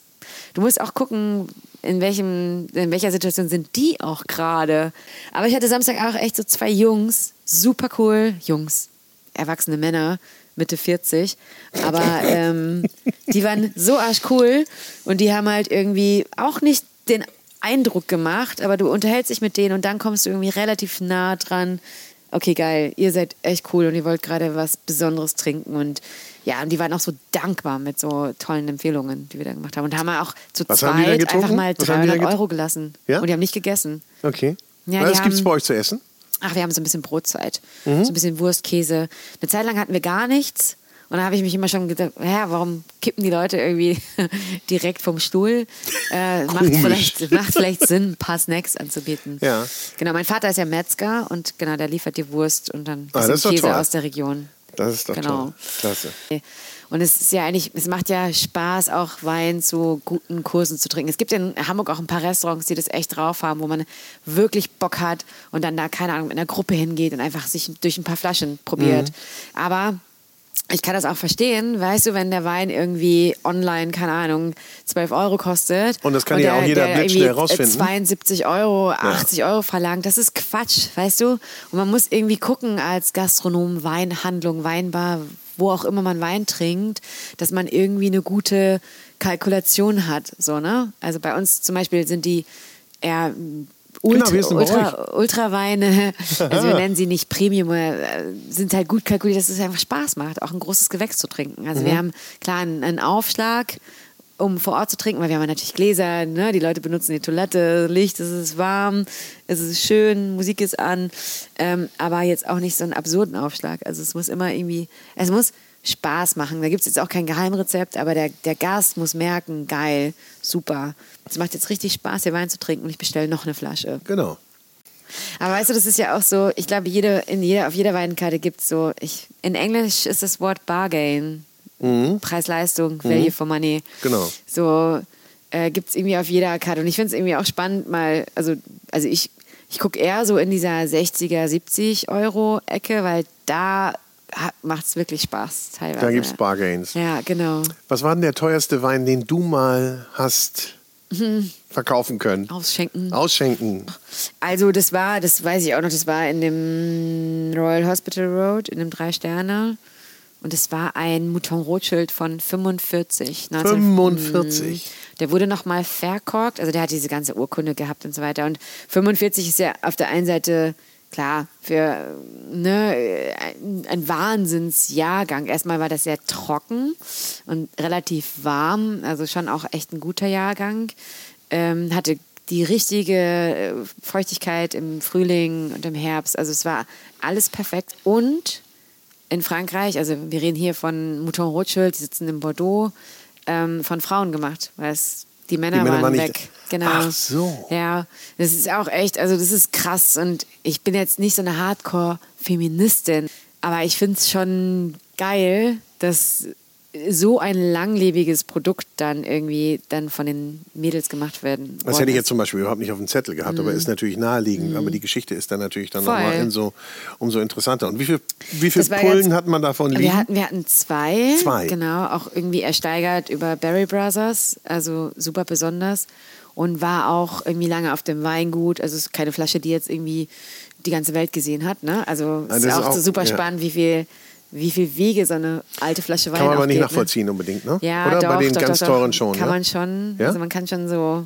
du musst auch gucken, in, welchem, in welcher Situation sind die auch gerade. Aber ich hatte Samstag auch echt so zwei Jungs, super cool, Jungs, erwachsene Männer, Mitte 40. Aber [LAUGHS] ähm, die waren so arschcool und die haben halt irgendwie auch nicht den Eindruck gemacht, aber du unterhältst dich mit denen und dann kommst du irgendwie relativ nah dran, okay, geil, ihr seid echt cool und ihr wollt gerade was Besonderes trinken und ja, und die waren auch so dankbar mit so tollen Empfehlungen, die wir da gemacht haben. Und haben auch zu Was zweit einfach mal Was haben die 300 denn get- Euro gelassen. Ja? Und die haben nicht gegessen. Okay. Ja, Was gibt's haben- bei euch zu essen? Ach, wir haben so ein bisschen Brotzeit. Mhm. So ein bisschen Wurst, Käse. Eine Zeit lang hatten wir gar nichts. Und da habe ich mich immer schon gedacht, hä, warum kippen die Leute irgendwie [LAUGHS] direkt vom Stuhl? Äh, macht, vielleicht, macht vielleicht Sinn, ein paar Snacks anzubieten. Ja. Genau, mein Vater ist ja Metzger und genau, der liefert die Wurst und dann Ah, Käse toll. aus der Region. Das ist doch Genau. toll. Klasse. Und es ist ja eigentlich, es macht ja Spaß, auch Wein zu guten Kursen zu trinken. Es gibt in Hamburg auch ein paar Restaurants, die das echt drauf haben, wo man wirklich Bock hat und dann da, keine Ahnung, mit einer Gruppe hingeht und einfach sich durch ein paar Flaschen probiert. Mhm. Aber ich kann das auch verstehen, weißt du, wenn der Wein irgendwie online, keine Ahnung, 12 Euro kostet. Und das kann ja der- auch jeder der blitzschnell rausfinden. 72 Euro, 80 Euro verlangt, das ist Quatsch, weißt du? Und man muss irgendwie gucken als Gastronom, Weinhandlung, Weinbar, wo auch immer man Wein trinkt, dass man irgendwie eine gute Kalkulation hat, so, ne? Also bei uns zum Beispiel sind die eher Ultra, Genau, Ultra, Ultraweine, [LAUGHS] also wir nennen sie nicht Premium, äh, sind halt gut kalkuliert, dass es einfach Spaß macht, auch ein großes Gewächs zu trinken. Also Mhm. wir haben klar einen, einen Aufschlag, um vor Ort zu trinken, weil wir haben natürlich Gläser, ne? die Leute benutzen die Toilette, Licht, es ist warm, es ist schön, Musik ist an, ähm, aber jetzt auch nicht so einen absurden Aufschlag. Also es muss immer irgendwie, es muss Spaß machen. Da gibt es jetzt auch kein Geheimrezept, aber der, der Gast muss merken, geil, super. Es macht jetzt richtig Spaß, hier Wein zu trinken und ich bestelle noch eine Flasche. Genau. Aber weißt du, das ist ja auch so, ich glaube, jede, in jeder, auf jeder Weinkarte gibt es so, ich, in Englisch ist das Wort Bargain. Preis-Leistung, Value for Money. Genau. So äh, gibt es irgendwie auf jeder Karte. Und ich finde es irgendwie auch spannend, mal, also, also ich, ich gucke eher so in dieser 60er, 70 Euro Ecke, weil da macht es wirklich Spaß teilweise. Da gibt's Bargains. Ja, genau. Was war denn der teuerste Wein, den du mal hast Mhm. [LAUGHS] verkaufen können? Ausschenken. Ausschenken. Also das war, das weiß ich auch noch, das war in dem Royal Hospital Road, in dem Drei Sterne. Und es war ein Mouton Rothschild von 45. 19 45. Der wurde nochmal verkorkt, also der hat diese ganze Urkunde gehabt und so weiter. Und 45 ist ja auf der einen Seite, klar, für ne, ein, ein Wahnsinnsjahrgang. Erstmal war das sehr trocken und relativ warm, also schon auch echt ein guter Jahrgang. Ähm, hatte die richtige äh, Feuchtigkeit im Frühling und im Herbst. Also es war alles perfekt. Und in Frankreich, also wir reden hier von Mouton Rothschild, die sitzen in Bordeaux, ähm, von Frauen gemacht, weil es, die Männer, Die Männer waren waren weg. Genau. Ach so. Ja, das ist auch echt, also das ist krass und ich bin jetzt nicht so eine Hardcore-Feministin, aber ich finde es schon geil, dass so ein langlebiges Produkt dann irgendwie dann von den Mädels gemacht werden. Das hätte ich jetzt zum Beispiel überhaupt nicht auf dem Zettel gehabt, aber ist natürlich naheliegend. Aber die Geschichte ist dann natürlich dann Mhm. Nochmal so, umso interessanter. Und wie viel, wie viel Pullen jetzt- hat man davon liegen? Wir hatten, wir hatten zwei. Zwei. Genau, auch irgendwie ersteigert über Berry Brothers, also super besonders. Und war auch irgendwie lange auf dem Weingut. Also es ist keine Flasche, die jetzt irgendwie die ganze Welt gesehen hat. Ne? Also es das ist auch, so super ja. spannend, wie viel, wie viel Wege so eine alte Flasche Wein Kann man aber nicht geht, nachvollziehen unbedingt, ne? Ja, Oder doch, bei den doch, ganz doch, teuren schon. Kann ja? man schon. Ja? Also man kann schon so.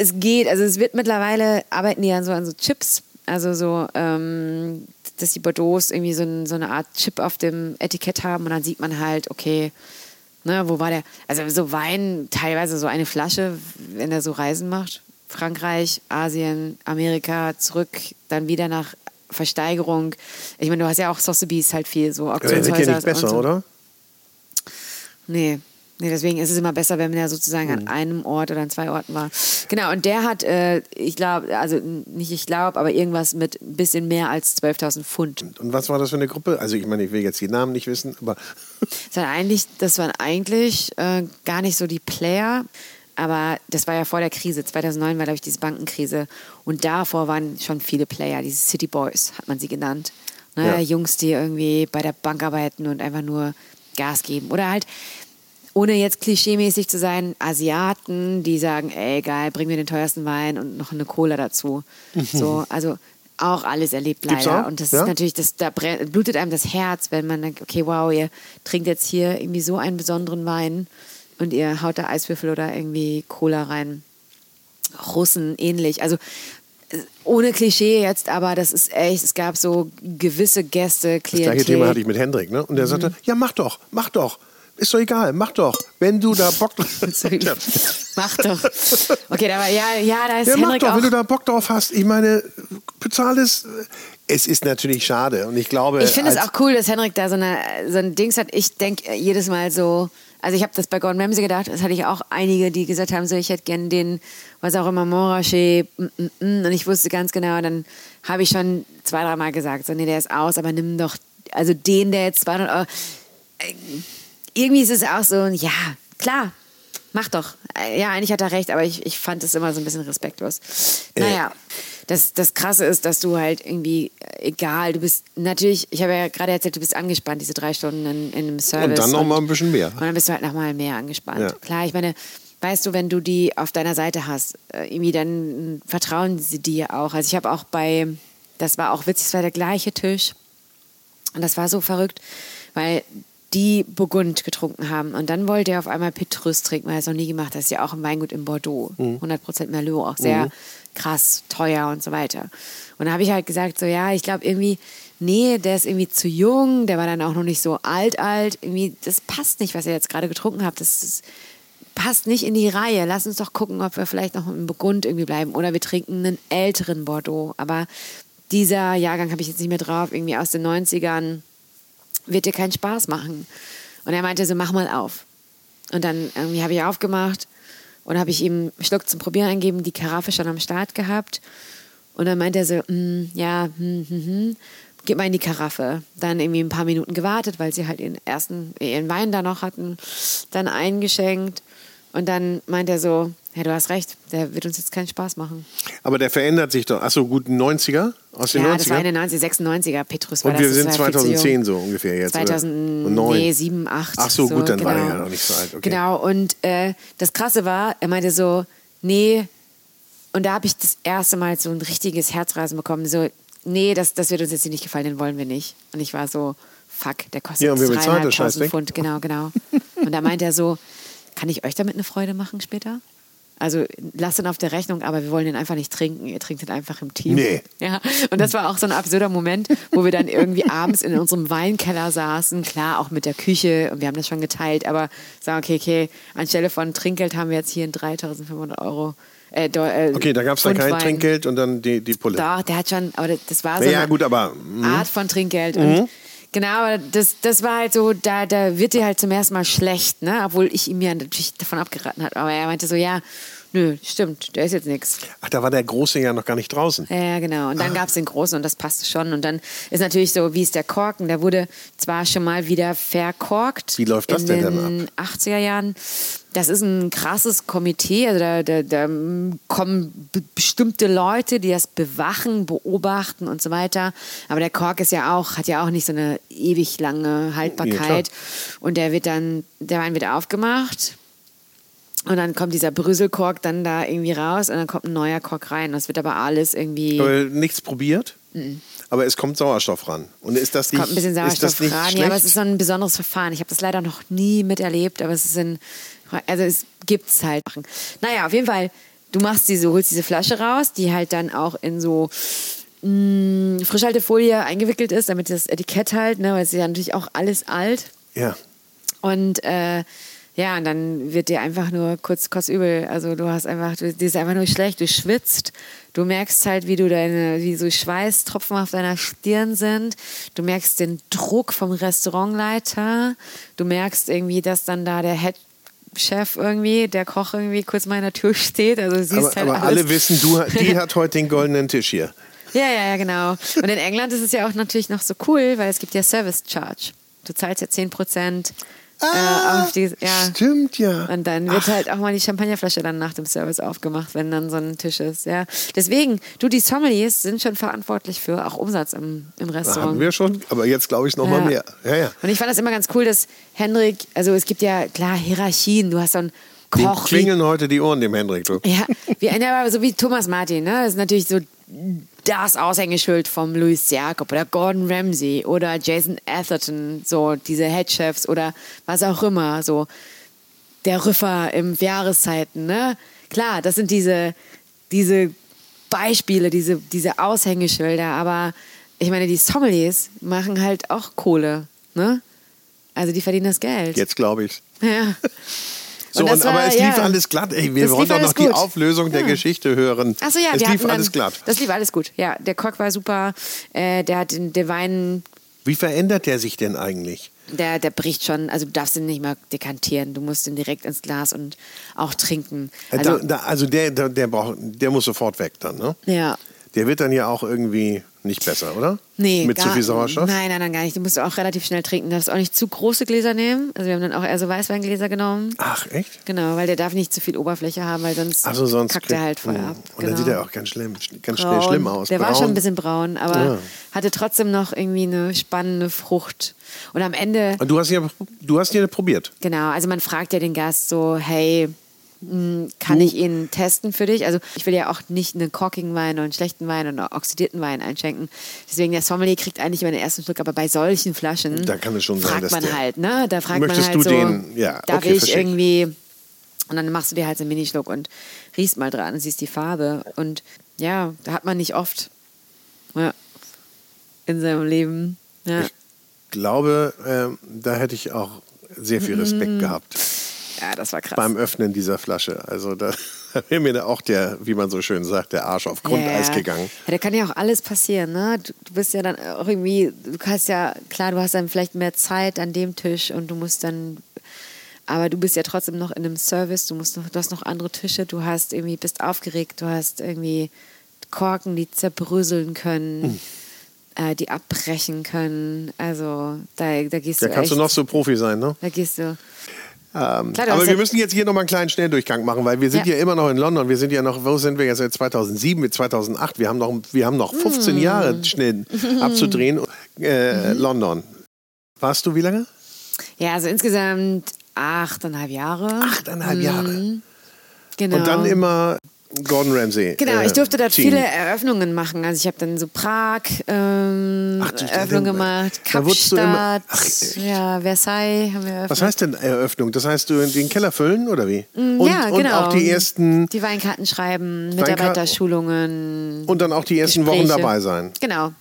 Es geht, also es wird mittlerweile, arbeiten die ja so an so Chips, also so, ähm, dass die Bordeaux irgendwie so, ein, so eine Art Chip auf dem Etikett haben und dann sieht man halt, okay, ne, wo war der? Also so Wein, teilweise so eine Flasche, wenn er so Reisen macht. Frankreich, Asien, Amerika, zurück, dann wieder nach Versteigerung. Ich meine, du hast ja auch Sotheby's halt viel so Auktionshäuser. ja nicht besser, so. oder? Nee. Nee, deswegen ist es immer besser, wenn man ja sozusagen Mhm. an einem Ort oder an zwei Orten war. Genau, und der hat, äh, ich glaube, also nicht ich glaube, aber irgendwas mit ein bisschen mehr als 12.000 Pfund. Und was war das für eine Gruppe? Also ich meine, ich will jetzt die Namen nicht wissen, aber Das waren eigentlich, das waren eigentlich äh, gar nicht so die Player, aber das war ja vor der Krise. 2009 war, glaube ich, diese Bankenkrise. Und davor waren schon viele Player, diese City Boys hat man sie genannt. Ne? Ja. Jungs, die irgendwie bei der Bank arbeiten und einfach nur Gas geben. Oder halt, ohne jetzt klischeemäßig zu sein, Asiaten, die sagen, ey geil, bring mir den teuersten Wein und noch eine Cola dazu. So, also auch alles erlebt. Gibt's leider. auch? Und das Ja? ist natürlich, das, da blutet einem das Herz, wenn man denkt, okay, wow, ihr trinkt jetzt hier irgendwie so einen besonderen Wein und ihr haut da Eiswürfel oder irgendwie Cola rein. Russen ähnlich. Also ohne Klischee jetzt, aber das ist echt, es gab so gewisse Gäste, Klientel. Das gleiche Thema hatte ich mit Hendrik, ne? Und der sagte, Mhm. ja, mach doch, mach doch. Ist doch egal, mach doch. Wenn du da Bock [LAUGHS] ja, Mach doch. Okay, da war, ja, ja, da ist ja, mach Henrik doch, auch. wenn du da Bock drauf hast. Ich meine, bezahl es. Es ist natürlich schade und ich glaube. Ich finde es auch cool, dass Henrik da so, eine, so ein Dings hat. Ich denke jedes Mal so, also ich habe das bei Gordon Ramsay gedacht, das hatte ich auch einige, die gesagt haben, so ich hätte gern den, was auch immer, Montrachet, mm, mm, mm. und ich wusste ganz genau, dann habe ich schon zwei, dreimal gesagt, so nee, der ist aus, aber nimm doch, also den, der jetzt 200 Euro, Äh, irgendwie ist es auch so, ja, klar, mach doch. Äh, Ja, eigentlich hat er recht, aber ich, ich fand es immer so ein bisschen respektlos. Naja, das, das Krasse ist, dass du halt irgendwie, äh, egal, du bist natürlich, ich habe ja gerade erzählt, du bist angespannt, diese drei Stunden in, in einem Service. Und dann noch mal ein bisschen mehr. Und dann bist du halt noch mal mehr angespannt. Ja. Klar, ich meine, weißt du, wenn du die auf deiner Seite hast, äh, irgendwie dann vertrauen sie dir auch. Also ich habe auch bei, das war auch witzig, es war der gleiche Tisch. Und das war so verrückt, weil die Burgund getrunken haben. Und dann wollte er auf einmal Petrus trinken, weil er es noch nie gemacht hat. Das ist ja auch ein Weingut in Bordeaux. 100% Merlot, auch sehr krass, teuer und so weiter. Und da habe ich halt gesagt, so ja, ich glaube irgendwie, nee, der ist irgendwie zu jung, der war dann auch noch nicht so alt, alt. Irgendwie, das passt nicht, was ihr jetzt gerade getrunken habt. Das ist, passt nicht in die Reihe. Lass uns doch gucken, ob wir vielleicht noch im Burgund irgendwie bleiben. Oder wir trinken einen älteren Bordeaux. Aber dieser Jahrgang habe ich jetzt nicht mehr drauf, irgendwie aus den 90ern, wird dir keinen Spaß machen. Und er meinte so, mach mal auf. Und dann irgendwie habe ich aufgemacht und habe ich ihm einen Schluck zum Probieren eingeben, die Karaffe schon am Start gehabt. Und dann meinte er so, "Mm, ja, hm, hm, hm, gib mal in die Karaffe. Dann irgendwie ein paar Minuten gewartet, weil sie halt ihren ersten, ihren Wein da noch hatten, dann eingeschenkt. Und dann meint er so, ja, du hast recht, der wird uns jetzt keinen Spaß machen. Aber der verändert sich doch. Achso, gut, 90er? Aus den ja, 90er? das war in den 90, 96er, Petrus war und das. wir das sind war jung. 2010 so ungefähr jetzt. oder? 2000, Und neun. nee, 7, 8. Ach so, gut, dann war genau. der ja noch nicht so alt. Okay. Genau, und äh, das Krasse war, er meinte so, nee, und da habe ich das erste Mal so ein richtiges Herzrasen bekommen, so, nee, das, das wird uns jetzt hier nicht gefallen, den wollen wir nicht. Und ich war so, fuck, der kostet Ja, und wer bezahlt das 3.500 Scheißding? Pfund, genau, genau. [LAUGHS] Und da meinte er so, kann ich euch damit eine Freude machen später? Also lasst ihn auf der Rechnung, aber wir wollen den einfach nicht trinken. Ihr trinkt ihn einfach im Team. Nee. Ja, und das war auch so ein absurder Moment, wo wir dann irgendwie abends in unserem Weinkeller saßen, klar auch mit der Küche und wir haben das schon geteilt, aber sagen, okay, okay, anstelle von Trinkgeld haben wir jetzt hier ein 3500 Euro. Äh, äh, Okay, da gab es dann kein Wein. Trinkgeld und dann die, die Pulle. Doch, der hat schon, aber das war so Ja, eine gut, aber, mhm. Art von Trinkgeld. Und genau, das, das war halt so, da, da wird dir halt zum ersten Mal schlecht, ne? Obwohl ich ihm ja natürlich davon abgeraten habe. Aber er meinte so, ja, nö, stimmt, der ist jetzt nichts. Ach, da war der Große ja noch gar nicht draußen. Ja, ja, genau. Und Ah. dann gab es den großen und das passte schon. Und dann ist natürlich so, wie ist der Korken? Der wurde zwar schon mal wieder verkorkt. Wie läuft das in denn den dann 80er Jahren. Das ist ein krasses Komitee. Also da, da, da kommen be- bestimmte Leute, die das bewachen, beobachten und so weiter. Aber der Kork ist ja auch, hat ja auch nicht so eine ewig lange Haltbarkeit. und der wird dann, der Wein wird aufgemacht. Und dann kommt dieser Brüsselkork dann da irgendwie raus und dann kommt ein neuer Kork rein. Das wird aber alles irgendwie. Aber nichts probiert, aber es kommt Sauerstoff ran. Und ist das nicht, kommt ein bisschen Sauerstoff ran. schlecht? Ja, aber es ist so ein besonderes Verfahren. Ich habe das leider noch nie miterlebt, aber es ist ein, also es gibt's halt. Naja, auf jeden Fall, du machst diese, holst diese Flasche raus, die halt dann auch in so mh, Frischhaltefolie eingewickelt ist, damit das Etikett halt, ne, weil es ist ja natürlich auch alles alt. ja. Und äh, ja, und dann wird dir einfach nur kurz, kurz übel. Also du hast einfach, du, dir ist einfach nur schlecht, du schwitzt, du merkst halt, wie du deine, wie so Schweißtropfen auf deiner Stirn sind. Du merkst den Druck vom Restaurantleiter. Du merkst irgendwie, dass dann da der Head Chef irgendwie, der Koch irgendwie kurz mal in der Tür steht. Also siehst Aber, halt aber alles. alle wissen, du, die [LAUGHS] hat heute den goldenen Tisch hier. Ja, ja, ja, genau. Und in England ist es ja auch natürlich noch so cool, weil es gibt ja Service Charge. Du zahlst ja 10 Prozent Ah, äh, die, ja. Stimmt ja. Und dann wird halt auch mal die Champagnerflasche dann nach dem Service aufgemacht, wenn dann so ein Tisch ist. Ja. Deswegen, du, die Sommeliers sind schon verantwortlich für auch Umsatz im, im Restaurant. haben wir schon, aber jetzt glaube ich noch mal Ja. mehr. Ja, ja. Und ich fand das immer ganz cool, dass Henrik, also es gibt ja klar Hierarchien, du hast so einen Den Koch. wie- klingeln heute die Ohren dem Hendrik. Du. ja, wie, ja, aber so wie Thomas Martin, ne? Das ist natürlich so das Aushängeschild vom Louis Jakob oder Gordon Ramsay oder Jason Atherton, so diese Headchefs oder was auch immer, so der Rüffer im Jahreszeiten, ne? Klar, das sind diese, diese Beispiele, diese, diese Aushängeschilder, aber ich meine, die Sommeliers machen halt auch Kohle, ne? Also die verdienen das Geld. Jetzt glaube ich. Ja. So, Und und, aber war- es lief ja. alles glatt. Ey, wir lief doch noch alles die gut. Auflösung der Ja. Geschichte hören. Achso, ja, es lief hatten dann, alles glatt. Das lief alles gut. Ja, der Koch war super. Äh, der hat den, der Wein, Wie verändert der sich denn eigentlich? der, der bricht schon. Also du darfst ihn nicht mal dekantieren. Du musst ihn direkt ins Glas und auch trinken. Also, Also, da, da, also der, der, der, braucht, der muss sofort weg dann, ne? ja. Der wird dann ja auch irgendwie nicht besser, oder? Nee, Mit zu gar- viel Sauerstoff? Nein, nein, nein, gar nicht. Du musst auch relativ schnell trinken. Du darfst auch nicht zu große Gläser nehmen. Also wir haben dann auch eher so Weißweingläser genommen. Ach, echt? Genau, weil der darf nicht zu viel Oberfläche haben, weil sonst, Also sonst kackt er halt voll Hm. ab. Und genau. dann sieht er auch ganz schlimm, ganz schnell schlimm aus. Der war Braun. schon ein bisschen braun, aber Ja. hatte trotzdem noch irgendwie eine spannende Frucht. Und am Ende, Und Du hast ja, du hast ja probiert. genau, also man fragt ja den Gast so, hey, mh, kann ich ihn testen für dich? Also ich will ja auch nicht einen corkigen Wein oder einen schlechten Wein oder einen oxidierten Wein einschenken. Deswegen der Sommelier kriegt eigentlich immer den ersten Schluck, aber bei solchen Flaschen Da kann es schon sein, fragt dass man der- halt, ne? Da fragt Möchtest man halt du so, den- ja, darf okay, ich verstehe ich. irgendwie und dann machst du dir halt so einen Minischluck und riechst mal dran und siehst die Farbe. Und ja, da hat man nicht oft ja, in seinem Leben. Ja, Ich glaube, ähm, da hätte ich auch sehr viel Respekt gehabt ja das war krass. beim Öffnen dieser Flasche. Also [LAUGHS] da wäre mir da auch der, wie man so schön sagt, der Arsch auf Grundeis ja. gegangen. Ja, da kann ja auch alles passieren, ne? Du, du bist ja dann auch irgendwie, du hast ja, klar, du hast dann vielleicht mehr Zeit an dem Tisch und du musst dann, aber du bist ja trotzdem noch in einem Service, du musst noch, du hast noch andere Tische, du hast irgendwie, bist aufgeregt, du hast irgendwie Korken, die zerbröseln können. Hm. äh, Die abbrechen können. Also da, da gehst Da du kannst echt, du noch so Profi sein, ne? Da gehst du. Ähm, Klar, aber wir müssen jetzt hier nochmal einen kleinen Schnelldurchgang machen, weil wir sind ja. Ja. immer noch in London. Wir sind ja noch, wo sind wir jetzt seit 2007, mit 2008? Wir haben noch, wir haben noch 15 Mm. Jahre schnell [LAUGHS] abzudrehen. Äh, Mhm. London. Warst du wie lange? Ja, also insgesamt achteinhalb Jahre. Achteinhalb Jahre. Genau. Und dann immer Gordon Ramsay. Genau, äh, ich durfte dort Team. viele Eröffnungen machen. Also ich habe dann so Prag ähm, Ach, du- Eröffnung dann- gemacht, da du immer- Kapstadt, Ach, ja, Versailles haben wir eröffnet. Was heißt denn Eröffnung? Das heißt, du in den Keller füllen oder wie? Und, Mm, ja, und genau. auch die ersten Die Weinkarten schreiben, Mitarbeiterschulungen. und dann auch die ersten Gespräche. Wochen dabei sein. Genau.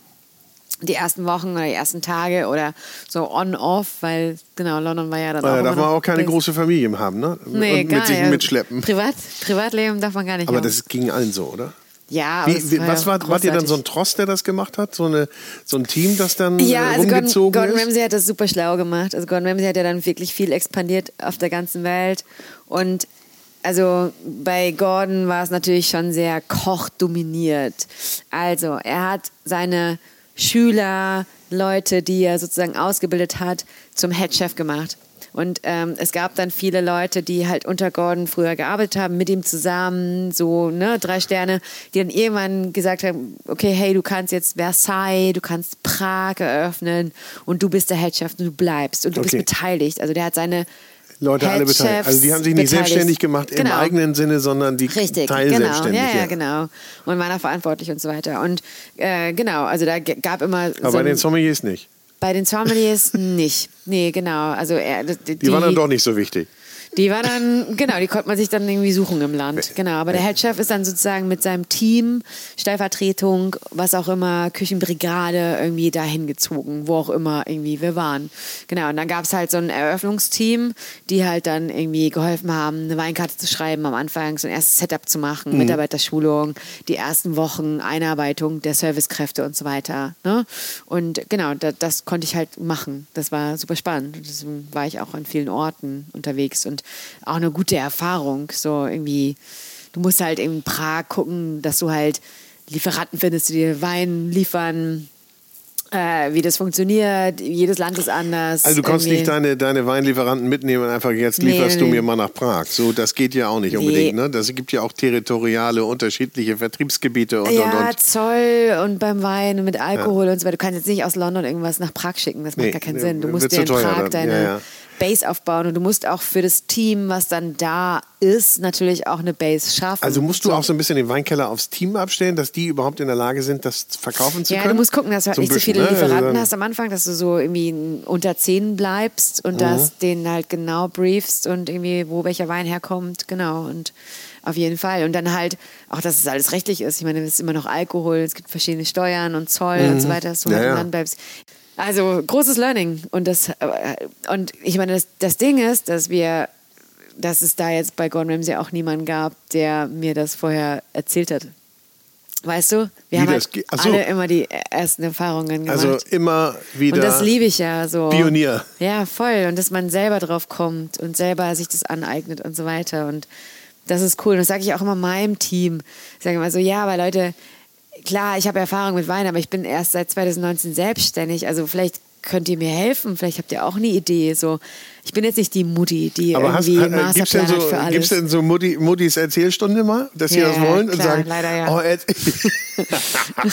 Die ersten Wochen oder die ersten Tage oder so on-off, weil genau, London war ja dann Weil auch da darf man auch keine große Familie haben, ne? nee, und gar mit sich nicht. mitschleppen. Privat, Privatleben darf man gar nicht Aber haben. das ging allen so, oder? ja, aber Wie, wie, was war, wart ihr dann so ein. Trost, der das gemacht hat? So, eine, so ein Team, das dann Ja, äh, also Gordon, rumgezogen Gordon ist? Ramsay hat das super schlau gemacht. Also Gordon Ramsay hat ja dann wirklich viel expandiert auf der ganzen Welt. Und also bei Gordon war es natürlich schon sehr kochdominiert. Also er hat seine Schüler, Leute, die er sozusagen ausgebildet hat, zum Headchef gemacht. Und ähm, es gab dann viele Leute, die halt unter Gordon früher gearbeitet haben, mit ihm zusammen, so ne, drei Sterne, die dann irgendwann gesagt haben, okay, hey, du kannst jetzt Versailles, du kannst Prag eröffnen und du bist der Headchef und du bleibst und du Okay. bist beteiligt. Also der hat seine Leute alle beteiligt. Also die haben sich nicht beteiligt. selbstständig gemacht im Genau. eigenen Sinne, sondern die Richtig, teilselbstständig. genau. Ja, ja, genau. Und waren auch verantwortlich und so weiter. Und äh, genau, also da gab immer Aber so bei den Sommeliers nicht. bei den Sommeliers [LAUGHS] nicht. Nee, genau. Also er, die, Die, waren dann doch nicht so wichtig. Die war dann, genau, die konnte man sich dann irgendwie suchen im Land. Genau, aber der Headchef ist dann sozusagen mit seinem Team, Stellvertretung, was auch immer, Küchenbrigade irgendwie dahin gezogen, wo auch immer irgendwie wir waren. Genau, und dann gab es halt so ein Eröffnungsteam, die halt dann irgendwie geholfen haben, eine Weinkarte zu schreiben am Anfang, so ein erstes Setup zu machen, Mitarbeiterschulung, die ersten Wochen Einarbeitung der Servicekräfte und so weiter. Ne? Und genau, da, das konnte ich halt machen. Das war super spannend. Deswegen war ich auch an vielen Orten unterwegs und auch eine gute Erfahrung. So irgendwie, du musst halt in Prag gucken, dass du halt Lieferanten findest, die dir Wein liefern, äh, wie das funktioniert. Jedes Land ist anders. Also du kannst nicht deine, deine Weinlieferanten mitnehmen und einfach jetzt lieferst nee, du nee. mir mal nach Prag. So, das geht ja auch nicht Nee. unbedingt. Ne? Das gibt ja auch territoriale, unterschiedliche Vertriebsgebiete und und ja, und. Zoll und beim Wein und mit Alkohol und so weiter. Du kannst jetzt nicht aus London irgendwas nach Prag schicken. Das macht gar keinen Sinn. Du musst dir in Prag dann. deine Ja, ja. Base aufbauen und du musst auch für das Team, was dann da ist, natürlich auch eine Base schaffen. Also musst du auch so ein bisschen den Weinkeller aufs Team abstellen, dass die überhaupt in der Lage sind, das verkaufen zu ja, können? du musst gucken, dass du halt So nicht so viele ne? Also Lieferanten dann- hast am Anfang, dass du so irgendwie unter 10 bleibst Mhm. und dass denen halt genau briefst und irgendwie, wo welcher Wein herkommt, genau. Und Auf jeden Fall. Und dann halt auch, dass es alles rechtlich ist. Ich meine, es ist immer noch Alkohol, es gibt verschiedene Steuern und Zoll mhm. und so weiter, dass du Ja, halt ja. Land bleibst. Also großes Learning. Und das äh, und ich meine, das, das Ding ist, dass wir, dass es da jetzt bei Gordon Ramsay auch niemanden gab, der mir das vorher erzählt hat. Weißt du? Wir Wie haben halt so. alle immer die ersten Erfahrungen gemacht. Also immer wieder und das liebe ich ja so. Pionier. Ja, voll. Und dass man selber drauf kommt und selber sich das aneignet und so weiter. Und das ist cool. Und das sage ich auch immer meinem Team. Ich sage immer so, ja, aber Leute, klar, ich habe Erfahrung mit Wein, aber ich bin erst seit 2019 selbstständig. Also vielleicht könnt ihr mir helfen. Vielleicht habt ihr auch eine Idee. So, ich bin jetzt nicht die Mutti, die Aber hast, irgendwie äh, gibt's denn Masterplan hat für so, alles. gibt's denn so Mutti, Muttis Erzählstunde mal, dass sie Ja, das wollen und klar, sagen, leider ja. oh, [LAUGHS]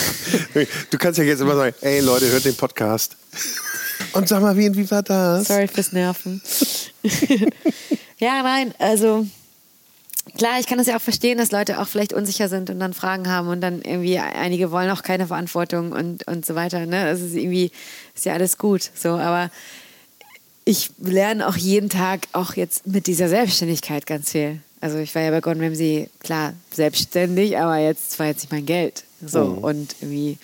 du kannst ja jetzt immer sagen, ey Leute, hört den Podcast. Und sag mal, wie, wie war das? Sorry fürs Nerven. [LAUGHS] ja, nein, also klar, ich kann das ja auch verstehen, dass Leute auch vielleicht unsicher sind und dann Fragen haben und dann irgendwie einige wollen auch keine Verantwortung und, und so weiter. Ne? Das ist irgendwie, ist ja alles gut. So, aber ich lerne auch jeden Tag auch jetzt mit dieser Selbstständigkeit ganz viel. Also ich war ja bei Gordon Ramsay, klar, selbstständig, aber jetzt war jetzt nicht mein Geld. So, und irgendwie,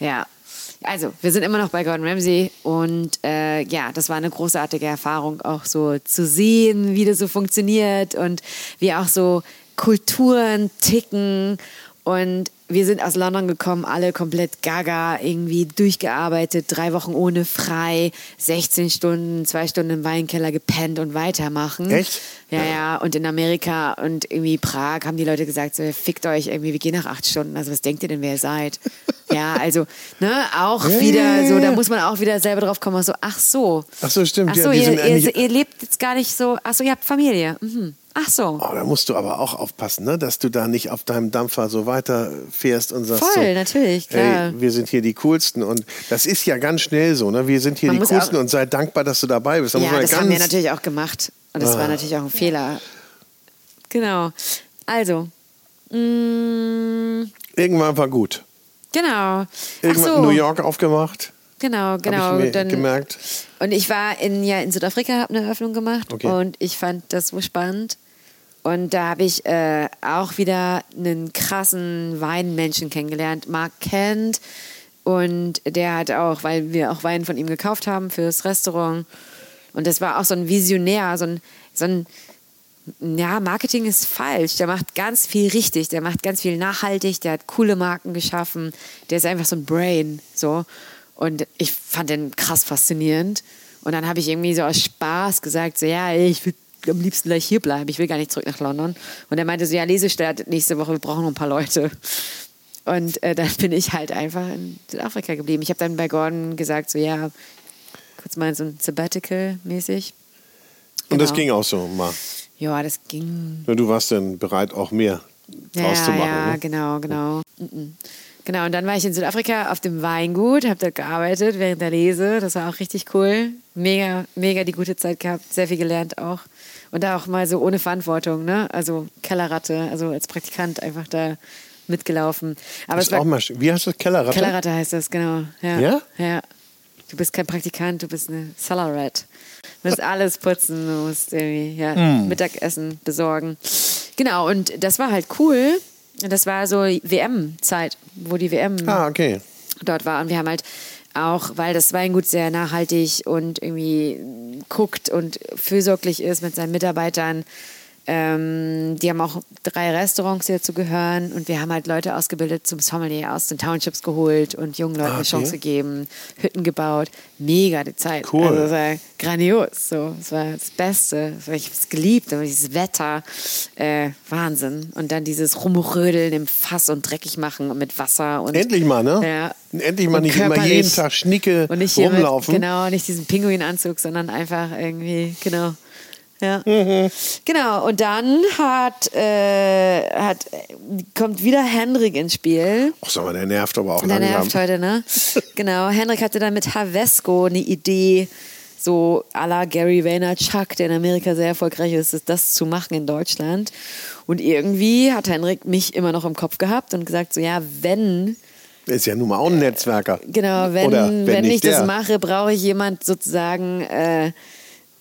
ja. Also, wir sind immer noch bei Gordon Ramsay und äh, ja, das war eine großartige Erfahrung, auch so zu sehen, wie das so funktioniert und wie auch so Kulturen ticken. Und wir sind aus London gekommen, alle komplett gaga, irgendwie durchgearbeitet, drei Wochen ohne frei, 16 Stunden, zwei Stunden im Weinkeller gepennt und weitermachen. Echt? Ja, ja. Und in Amerika und irgendwie Prag haben die Leute gesagt, so, fickt euch irgendwie, wir gehen nach acht Stunden. Also was denkt ihr denn, wer ihr seid? [LAUGHS] ja, also, ne, auch Ja, wieder ja, ja, so, da ja. muss man auch wieder selber drauf kommen, so, ach so. Ach so, stimmt, Ach ja, so, die ihr, ihr, ihr lebt jetzt gar nicht so, ach so, ihr habt Familie. Mhm. Ach so. Oh, da musst du aber auch aufpassen, ne? dass du da nicht auf deinem Dampfer so weiterfährst und sagst Voll, so, natürlich, klar. Ey, wir sind hier die Coolsten und das ist ja ganz schnell so, ne? wir sind hier Man die Coolsten und sei dankbar, dass du dabei bist. Da Ja, das haben wir natürlich auch gemacht. Und das Ah. war natürlich auch ein Fehler. Genau. Also, mh, Irgendwann war gut. genau. Ach Irgendwann so. New York aufgemacht, Genau, genau. habe ich mir Dann, gemerkt. Und ich war in, ja, in Südafrika, habe eine Eröffnung gemacht Okay. und ich fand das so spannend. Und da habe ich äh, auch wieder einen krassen Weinmenschen kennengelernt, Mark Kent. Und der hat auch, weil wir auch Wein von ihm gekauft haben fürs Restaurant. Und das war auch so ein Visionär, so ein, so ein ja, Marketing ist falsch. Der macht ganz viel richtig. Der macht ganz viel nachhaltig. Der hat coole Marken geschaffen. Der ist einfach so ein Brain. So. Und ich fand den krass faszinierend. Und dann habe ich irgendwie so aus Spaß gesagt, so, ja, ich will am liebsten gleich hier bleiben. Ich will gar nicht zurück nach London. Und er meinte so, ja, Lese startet nächste Woche. Wir brauchen noch ein paar Leute. Und äh, dann bin ich halt einfach in Südafrika geblieben. Ich habe dann bei Gordon gesagt, so, ja, kurz mal so ein Sabbatical mäßig. Und das Genau. ging auch so mal. Ja, das ging Ja, Du warst dann bereit, auch mehr draus ja, zu machen. Ja, ne? genau, genau. Mhm. Genau, und dann war ich in Südafrika auf dem Weingut, habe dort gearbeitet während der Lese. Das war auch richtig cool. Mega, mega die gute Zeit gehabt, sehr viel gelernt auch. Und da auch mal so ohne Verantwortung, ne? Also Kellerratte, also als Praktikant einfach da mitgelaufen. Aber Das es war auch mal, wie heißt das? Kellerratte? Kellerratte heißt das, genau. Ja? Ja? Ja. Du bist kein Praktikant, du bist eine Cellarrat. Du musst alles putzen, du musst irgendwie ja, Hm. Mittagessen besorgen. Genau, und das war halt cool. Das war so WM-Zeit, wo die WM Ah, okay. dort war. Und wir haben halt auch, weil das Weingut sehr nachhaltig und irgendwie guckt und fürsorglich ist mit seinen Mitarbeitern. Ähm, die haben auch drei Restaurants, die dazu gehören. Und wir haben halt Leute ausgebildet zum Sommelier aus den Townships geholt und jungen Leuten Ah, eine okay. Chance gegeben, Hütten gebaut. Mega die Zeit. Cool. Also, das war grandios. So. Das war das Beste. Ich habe es geliebt. Aber dieses Wetter, äh, Wahnsinn. Und dann dieses Rumrödeln im Fass und dreckig machen und mit Wasser. Und Endlich mal, ne? Ja. Endlich mal nicht immer jeden Tag schnicke Und nicht hier mit, rumlaufen. genau, nicht diesen Pinguinanzug, sondern einfach irgendwie, genau. Ja. Mhm. Genau, und dann hat, äh, hat, kommt wieder Henrik ins Spiel. Ach, sag mal, der nervt aber auch Der nervt heute, ne? [LAUGHS] genau, Henrik hatte dann mit Havesco eine Idee, so à la Gary Vaynerchuk, der in Amerika sehr erfolgreich ist, das zu machen in Deutschland. Und irgendwie hat Henrik mich immer noch im Kopf gehabt und gesagt, so ja, wenn ist ja nun mal auch ein Netzwerker. Genau, wenn, wenn wenn, ich das der. mache, brauche ich jemand sozusagen, äh,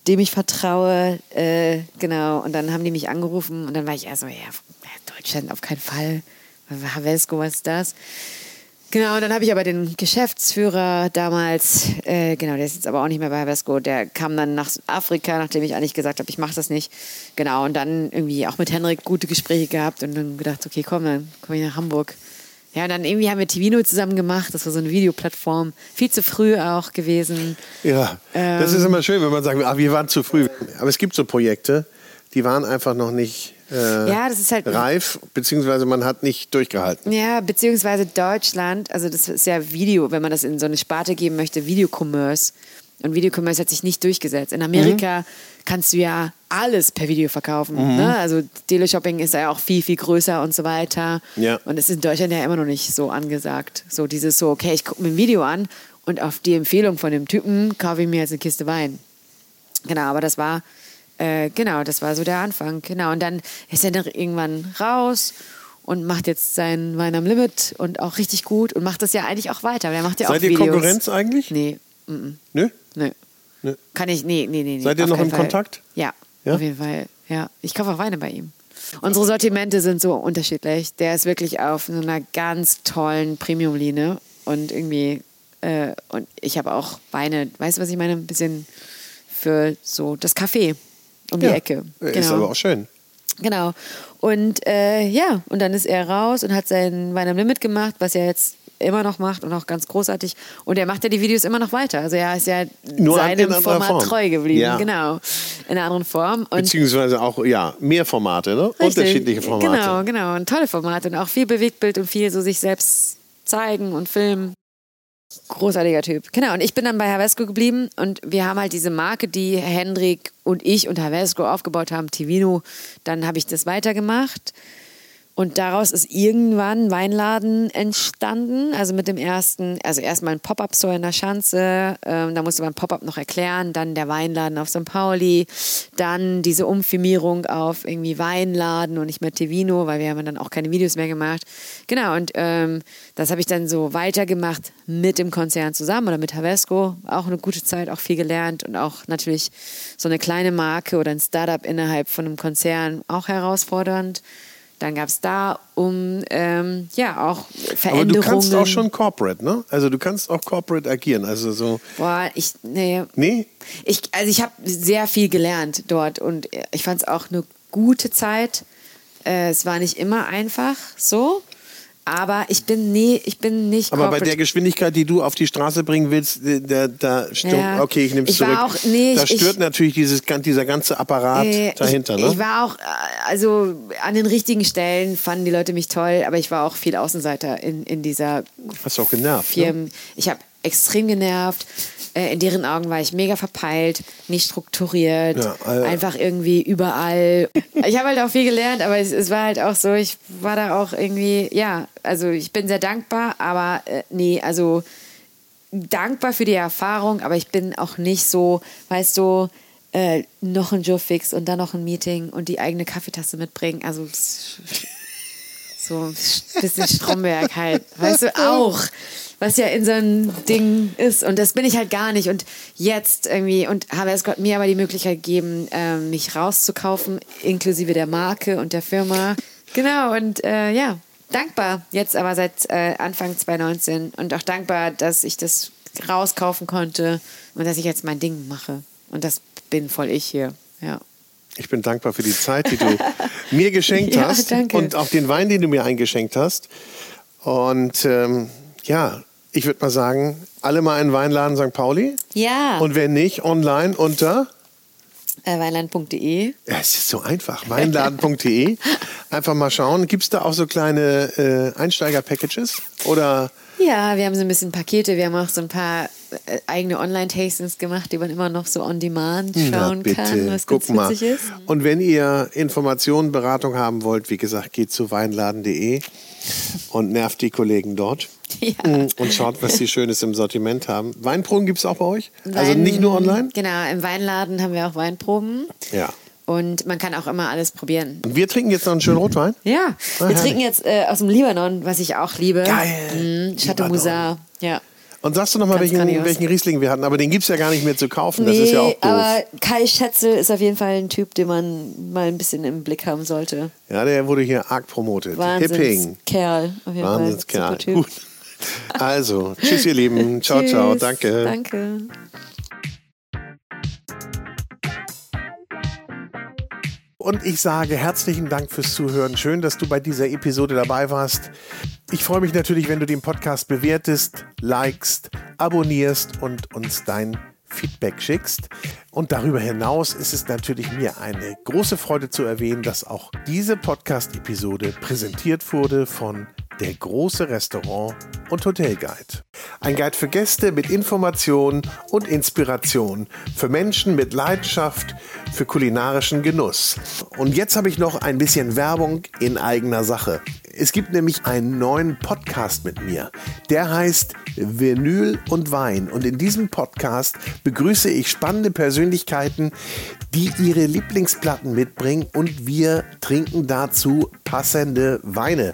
dem ich vertraue. Äh, genau, und dann haben die mich angerufen und dann war ich erst so, ja, Deutschland auf keinen Fall. Havesco, was ist das? Genau, und dann habe ich aber den Geschäftsführer damals, äh, genau, der ist jetzt aber auch nicht mehr bei Havesco, der kam dann nach Afrika, nachdem ich eigentlich gesagt habe, ich mache das nicht. Genau, und dann irgendwie auch mit Henrik gute Gespräche gehabt und dann gedacht, okay, komm, dann komme ich nach Hamburg. Ja, und dann irgendwie haben wir Tivino zusammen gemacht, das war so eine Videoplattform, viel zu früh auch gewesen. Ja, ähm, das ist immer schön, wenn man sagt, ah, wir waren zu früh. Aber es gibt so Projekte, die waren einfach noch nicht äh, ja, das ist halt reif, beziehungsweise man hat nicht durchgehalten. Ja, beziehungsweise Deutschland, also das ist ja Video, wenn man das in so eine Sparte geben möchte, Videocommerce. Und Videocommerce hat sich nicht durchgesetzt. In Amerika mhm. Kannst du ja alles per Video verkaufen. Mhm. Ne? Also Teleshopping ist ja auch viel, viel größer und so weiter. Ja. Und es ist in Deutschland ja immer noch nicht so angesagt. So dieses so, okay, ich gucke mir ein Video an und auf die Empfehlung von dem Typen kaufe ich mir jetzt eine Kiste Wein. Genau, aber das war äh, genau, das war so der Anfang. Genau. Und dann ist er dann irgendwann raus und macht jetzt sein Wein am Limit und auch richtig gut und macht das ja eigentlich auch weiter. Der macht ja Seid auch ihr Videos. Konkurrenz eigentlich? Nee. Mm -mm. Nö? Nö. Nö. Kann ich, nee, nee, nee. Seid ihr noch im Fall. Kontakt? Ja, ja, auf jeden Fall. Ja, ich kaufe auch Weine bei ihm. Unsere Sortimente sind so unterschiedlich. Der ist wirklich auf so einer ganz tollen Premium-Linie und irgendwie, äh, und ich habe auch Weine, weißt du, was ich meine? Ein bisschen für so das Café um ja, die Ecke. Genau. Ist aber auch schön. Genau. Und äh, ja, und dann ist er raus und hat sein Wein am Limit gemacht, was er jetzt immer noch macht und auch ganz großartig. Und er macht ja die Videos immer noch weiter. Also er ist ja Nur seinem Format Form. treu geblieben. Ja. Genau. In einer anderen Form. Und Beziehungsweise auch, ja, mehr Formate, ne? Richtig. Unterschiedliche Formate. Genau, genau. Und tolle Formate und auch viel Bewegtbild und viel so sich selbst zeigen und filmen. Großartiger Typ. Genau, und ich bin dann bei Havesco geblieben und wir haben halt diese Marke, die Hendrik und ich und Havesco aufgebaut haben, Tivino. Dann habe ich das weitergemacht. Und daraus ist irgendwann Weinladen entstanden. Also mit dem ersten, also erstmal ein Pop-Up-Store in der Schanze. Ähm, da musste man Pop-Up noch erklären. Dann der Weinladen auf St. Pauli. Dann diese Umfirmierung auf irgendwie Weinladen und nicht mehr Tevino, weil wir haben dann auch keine Videos mehr gemacht. Genau, und ähm, das habe ich dann so weitergemacht mit dem Konzern zusammen oder mit Havesco. Auch eine gute Zeit, auch viel gelernt und auch natürlich so eine kleine Marke oder ein Startup innerhalb von einem Konzern auch herausfordernd. Dann gab es da um ähm, ja auch Veränderungen. Aber du kannst auch schon Corporate, ne? Also du kannst auch Corporate agieren, also so. Boah, ich nee. Nee. Ich also ich habe sehr viel gelernt dort und ich fand es auch eine gute Zeit. Äh, es war nicht immer einfach so. Aber ich bin nie, ich bin nicht. Aber bei der Geschwindigkeit, die du auf die Straße bringen willst, da, da ja. okay, ich nehme es zurück. Auch, nee, da stört ich, natürlich dieses, dieser ganze Apparat äh, dahinter. Ich, ne? ich war auch, äh, also an den richtigen Stellen fanden die Leute mich toll, aber ich war auch viel Außenseiter in, in dieser. Hast du auch genervt? Firmen. Ne? Ich habe extrem genervt. Äh, in deren Augen war ich mega verpeilt, nicht strukturiert, ja, also einfach irgendwie überall. Ich habe halt auch viel gelernt, aber es, es, war halt auch so, ich war da auch irgendwie, ja, also ich bin sehr dankbar, aber äh, nee, also dankbar für die Erfahrung, aber ich bin auch nicht so, weißt du, äh, noch ein Joe Fix und dann noch ein Meeting und die eigene Kaffeetasse mitbringen. Also [LAUGHS] so ein bisschen Stromberg halt, [LAUGHS] weißt du, auch was ja in so einem Ding ist. Und das bin ich halt gar nicht. Und jetzt irgendwie, und habe es Gott mir aber die Möglichkeit gegeben, äh, mich rauszukaufen, inklusive der Marke und der Firma. Genau, und äh, ja, dankbar. Jetzt aber seit äh, Anfang 2019 und auch dankbar, dass ich das rauskaufen konnte und dass ich jetzt mein Ding mache. Und das bin voll ich hier, ja. Ich bin dankbar für die Zeit, die du [LAUGHS] mir geschenkt [LAUGHS] ja, hast danke. und auch den Wein, den du mir eingeschenkt hast. Und ähm, ja, ich würde mal sagen, alle mal in Weinladen St. Pauli. Ja. Und wenn nicht, online unter äh, Weinland.de. Ja, es ist so einfach. Weinladen.de. Einfach mal schauen. Gibt es da auch so kleine äh, Einsteiger-Packages? Oder? Ja, wir haben so ein bisschen Pakete. Wir haben auch so ein paar eigene Online-Tastings gemacht, die man immer noch so on demand schauen kann, was Guck ganz witzig mal. ist. Und wenn ihr Informationen, Beratung haben wollt, wie gesagt, geht zu weinladen.de und nervt die Kollegen dort. [LAUGHS] Ja. Mm, und schaut, was sie Schönes im Sortiment haben. Weinproben gibt es auch bei euch? Also Wein, also nicht nur online? Genau, im Weinladen haben wir auch Weinproben. Ja. Und man kann auch immer alles probieren. Und wir trinken jetzt noch einen schönen Rotwein? Ja, ah, wir herrlich. trinken jetzt äh, aus dem Libanon, was ich auch liebe. Geil. Mm, Chateau Moussard. Ja. Und sagst du nochmal, welchen, welchen Riesling wir hatten? Aber den gibt es ja gar nicht mehr zu kaufen. Nee, das ist ja auch doof. aber Kai Schätzel ist auf jeden Fall ein Typ, den man mal ein bisschen im Blick haben sollte. Ja, der wurde hier arg promotet. Wahnsinnskerl. Auf jeden Wahnsinnskerl. Gut. Also, tschüss ihr Lieben. Ciao, [LAUGHS] tschüss. ciao. Danke. Danke. Und ich sage herzlichen Dank fürs Zuhören. Schön, dass du bei dieser Episode dabei warst. Ich freue mich natürlich, wenn du den Podcast bewertest, likest, abonnierst und uns dein Feedback schickst. Und darüber hinaus ist es natürlich mir eine große Freude zu erwähnen, dass auch diese Podcast-Episode präsentiert wurde von der große Restaurant und Hotelguide. Ein Guide für Gäste mit Information und Inspiration, für Menschen mit Leidenschaft für kulinarischen Genuss. Und jetzt habe ich noch ein bisschen Werbung in eigener Sache. Es gibt nämlich einen neuen Podcast mit mir. Der heißt Vinyl und Wein. Und in diesem Podcast begrüße ich spannende Persönlichkeiten, die ihre Lieblingsplatten mitbringen und wir trinken dazu passende Weine.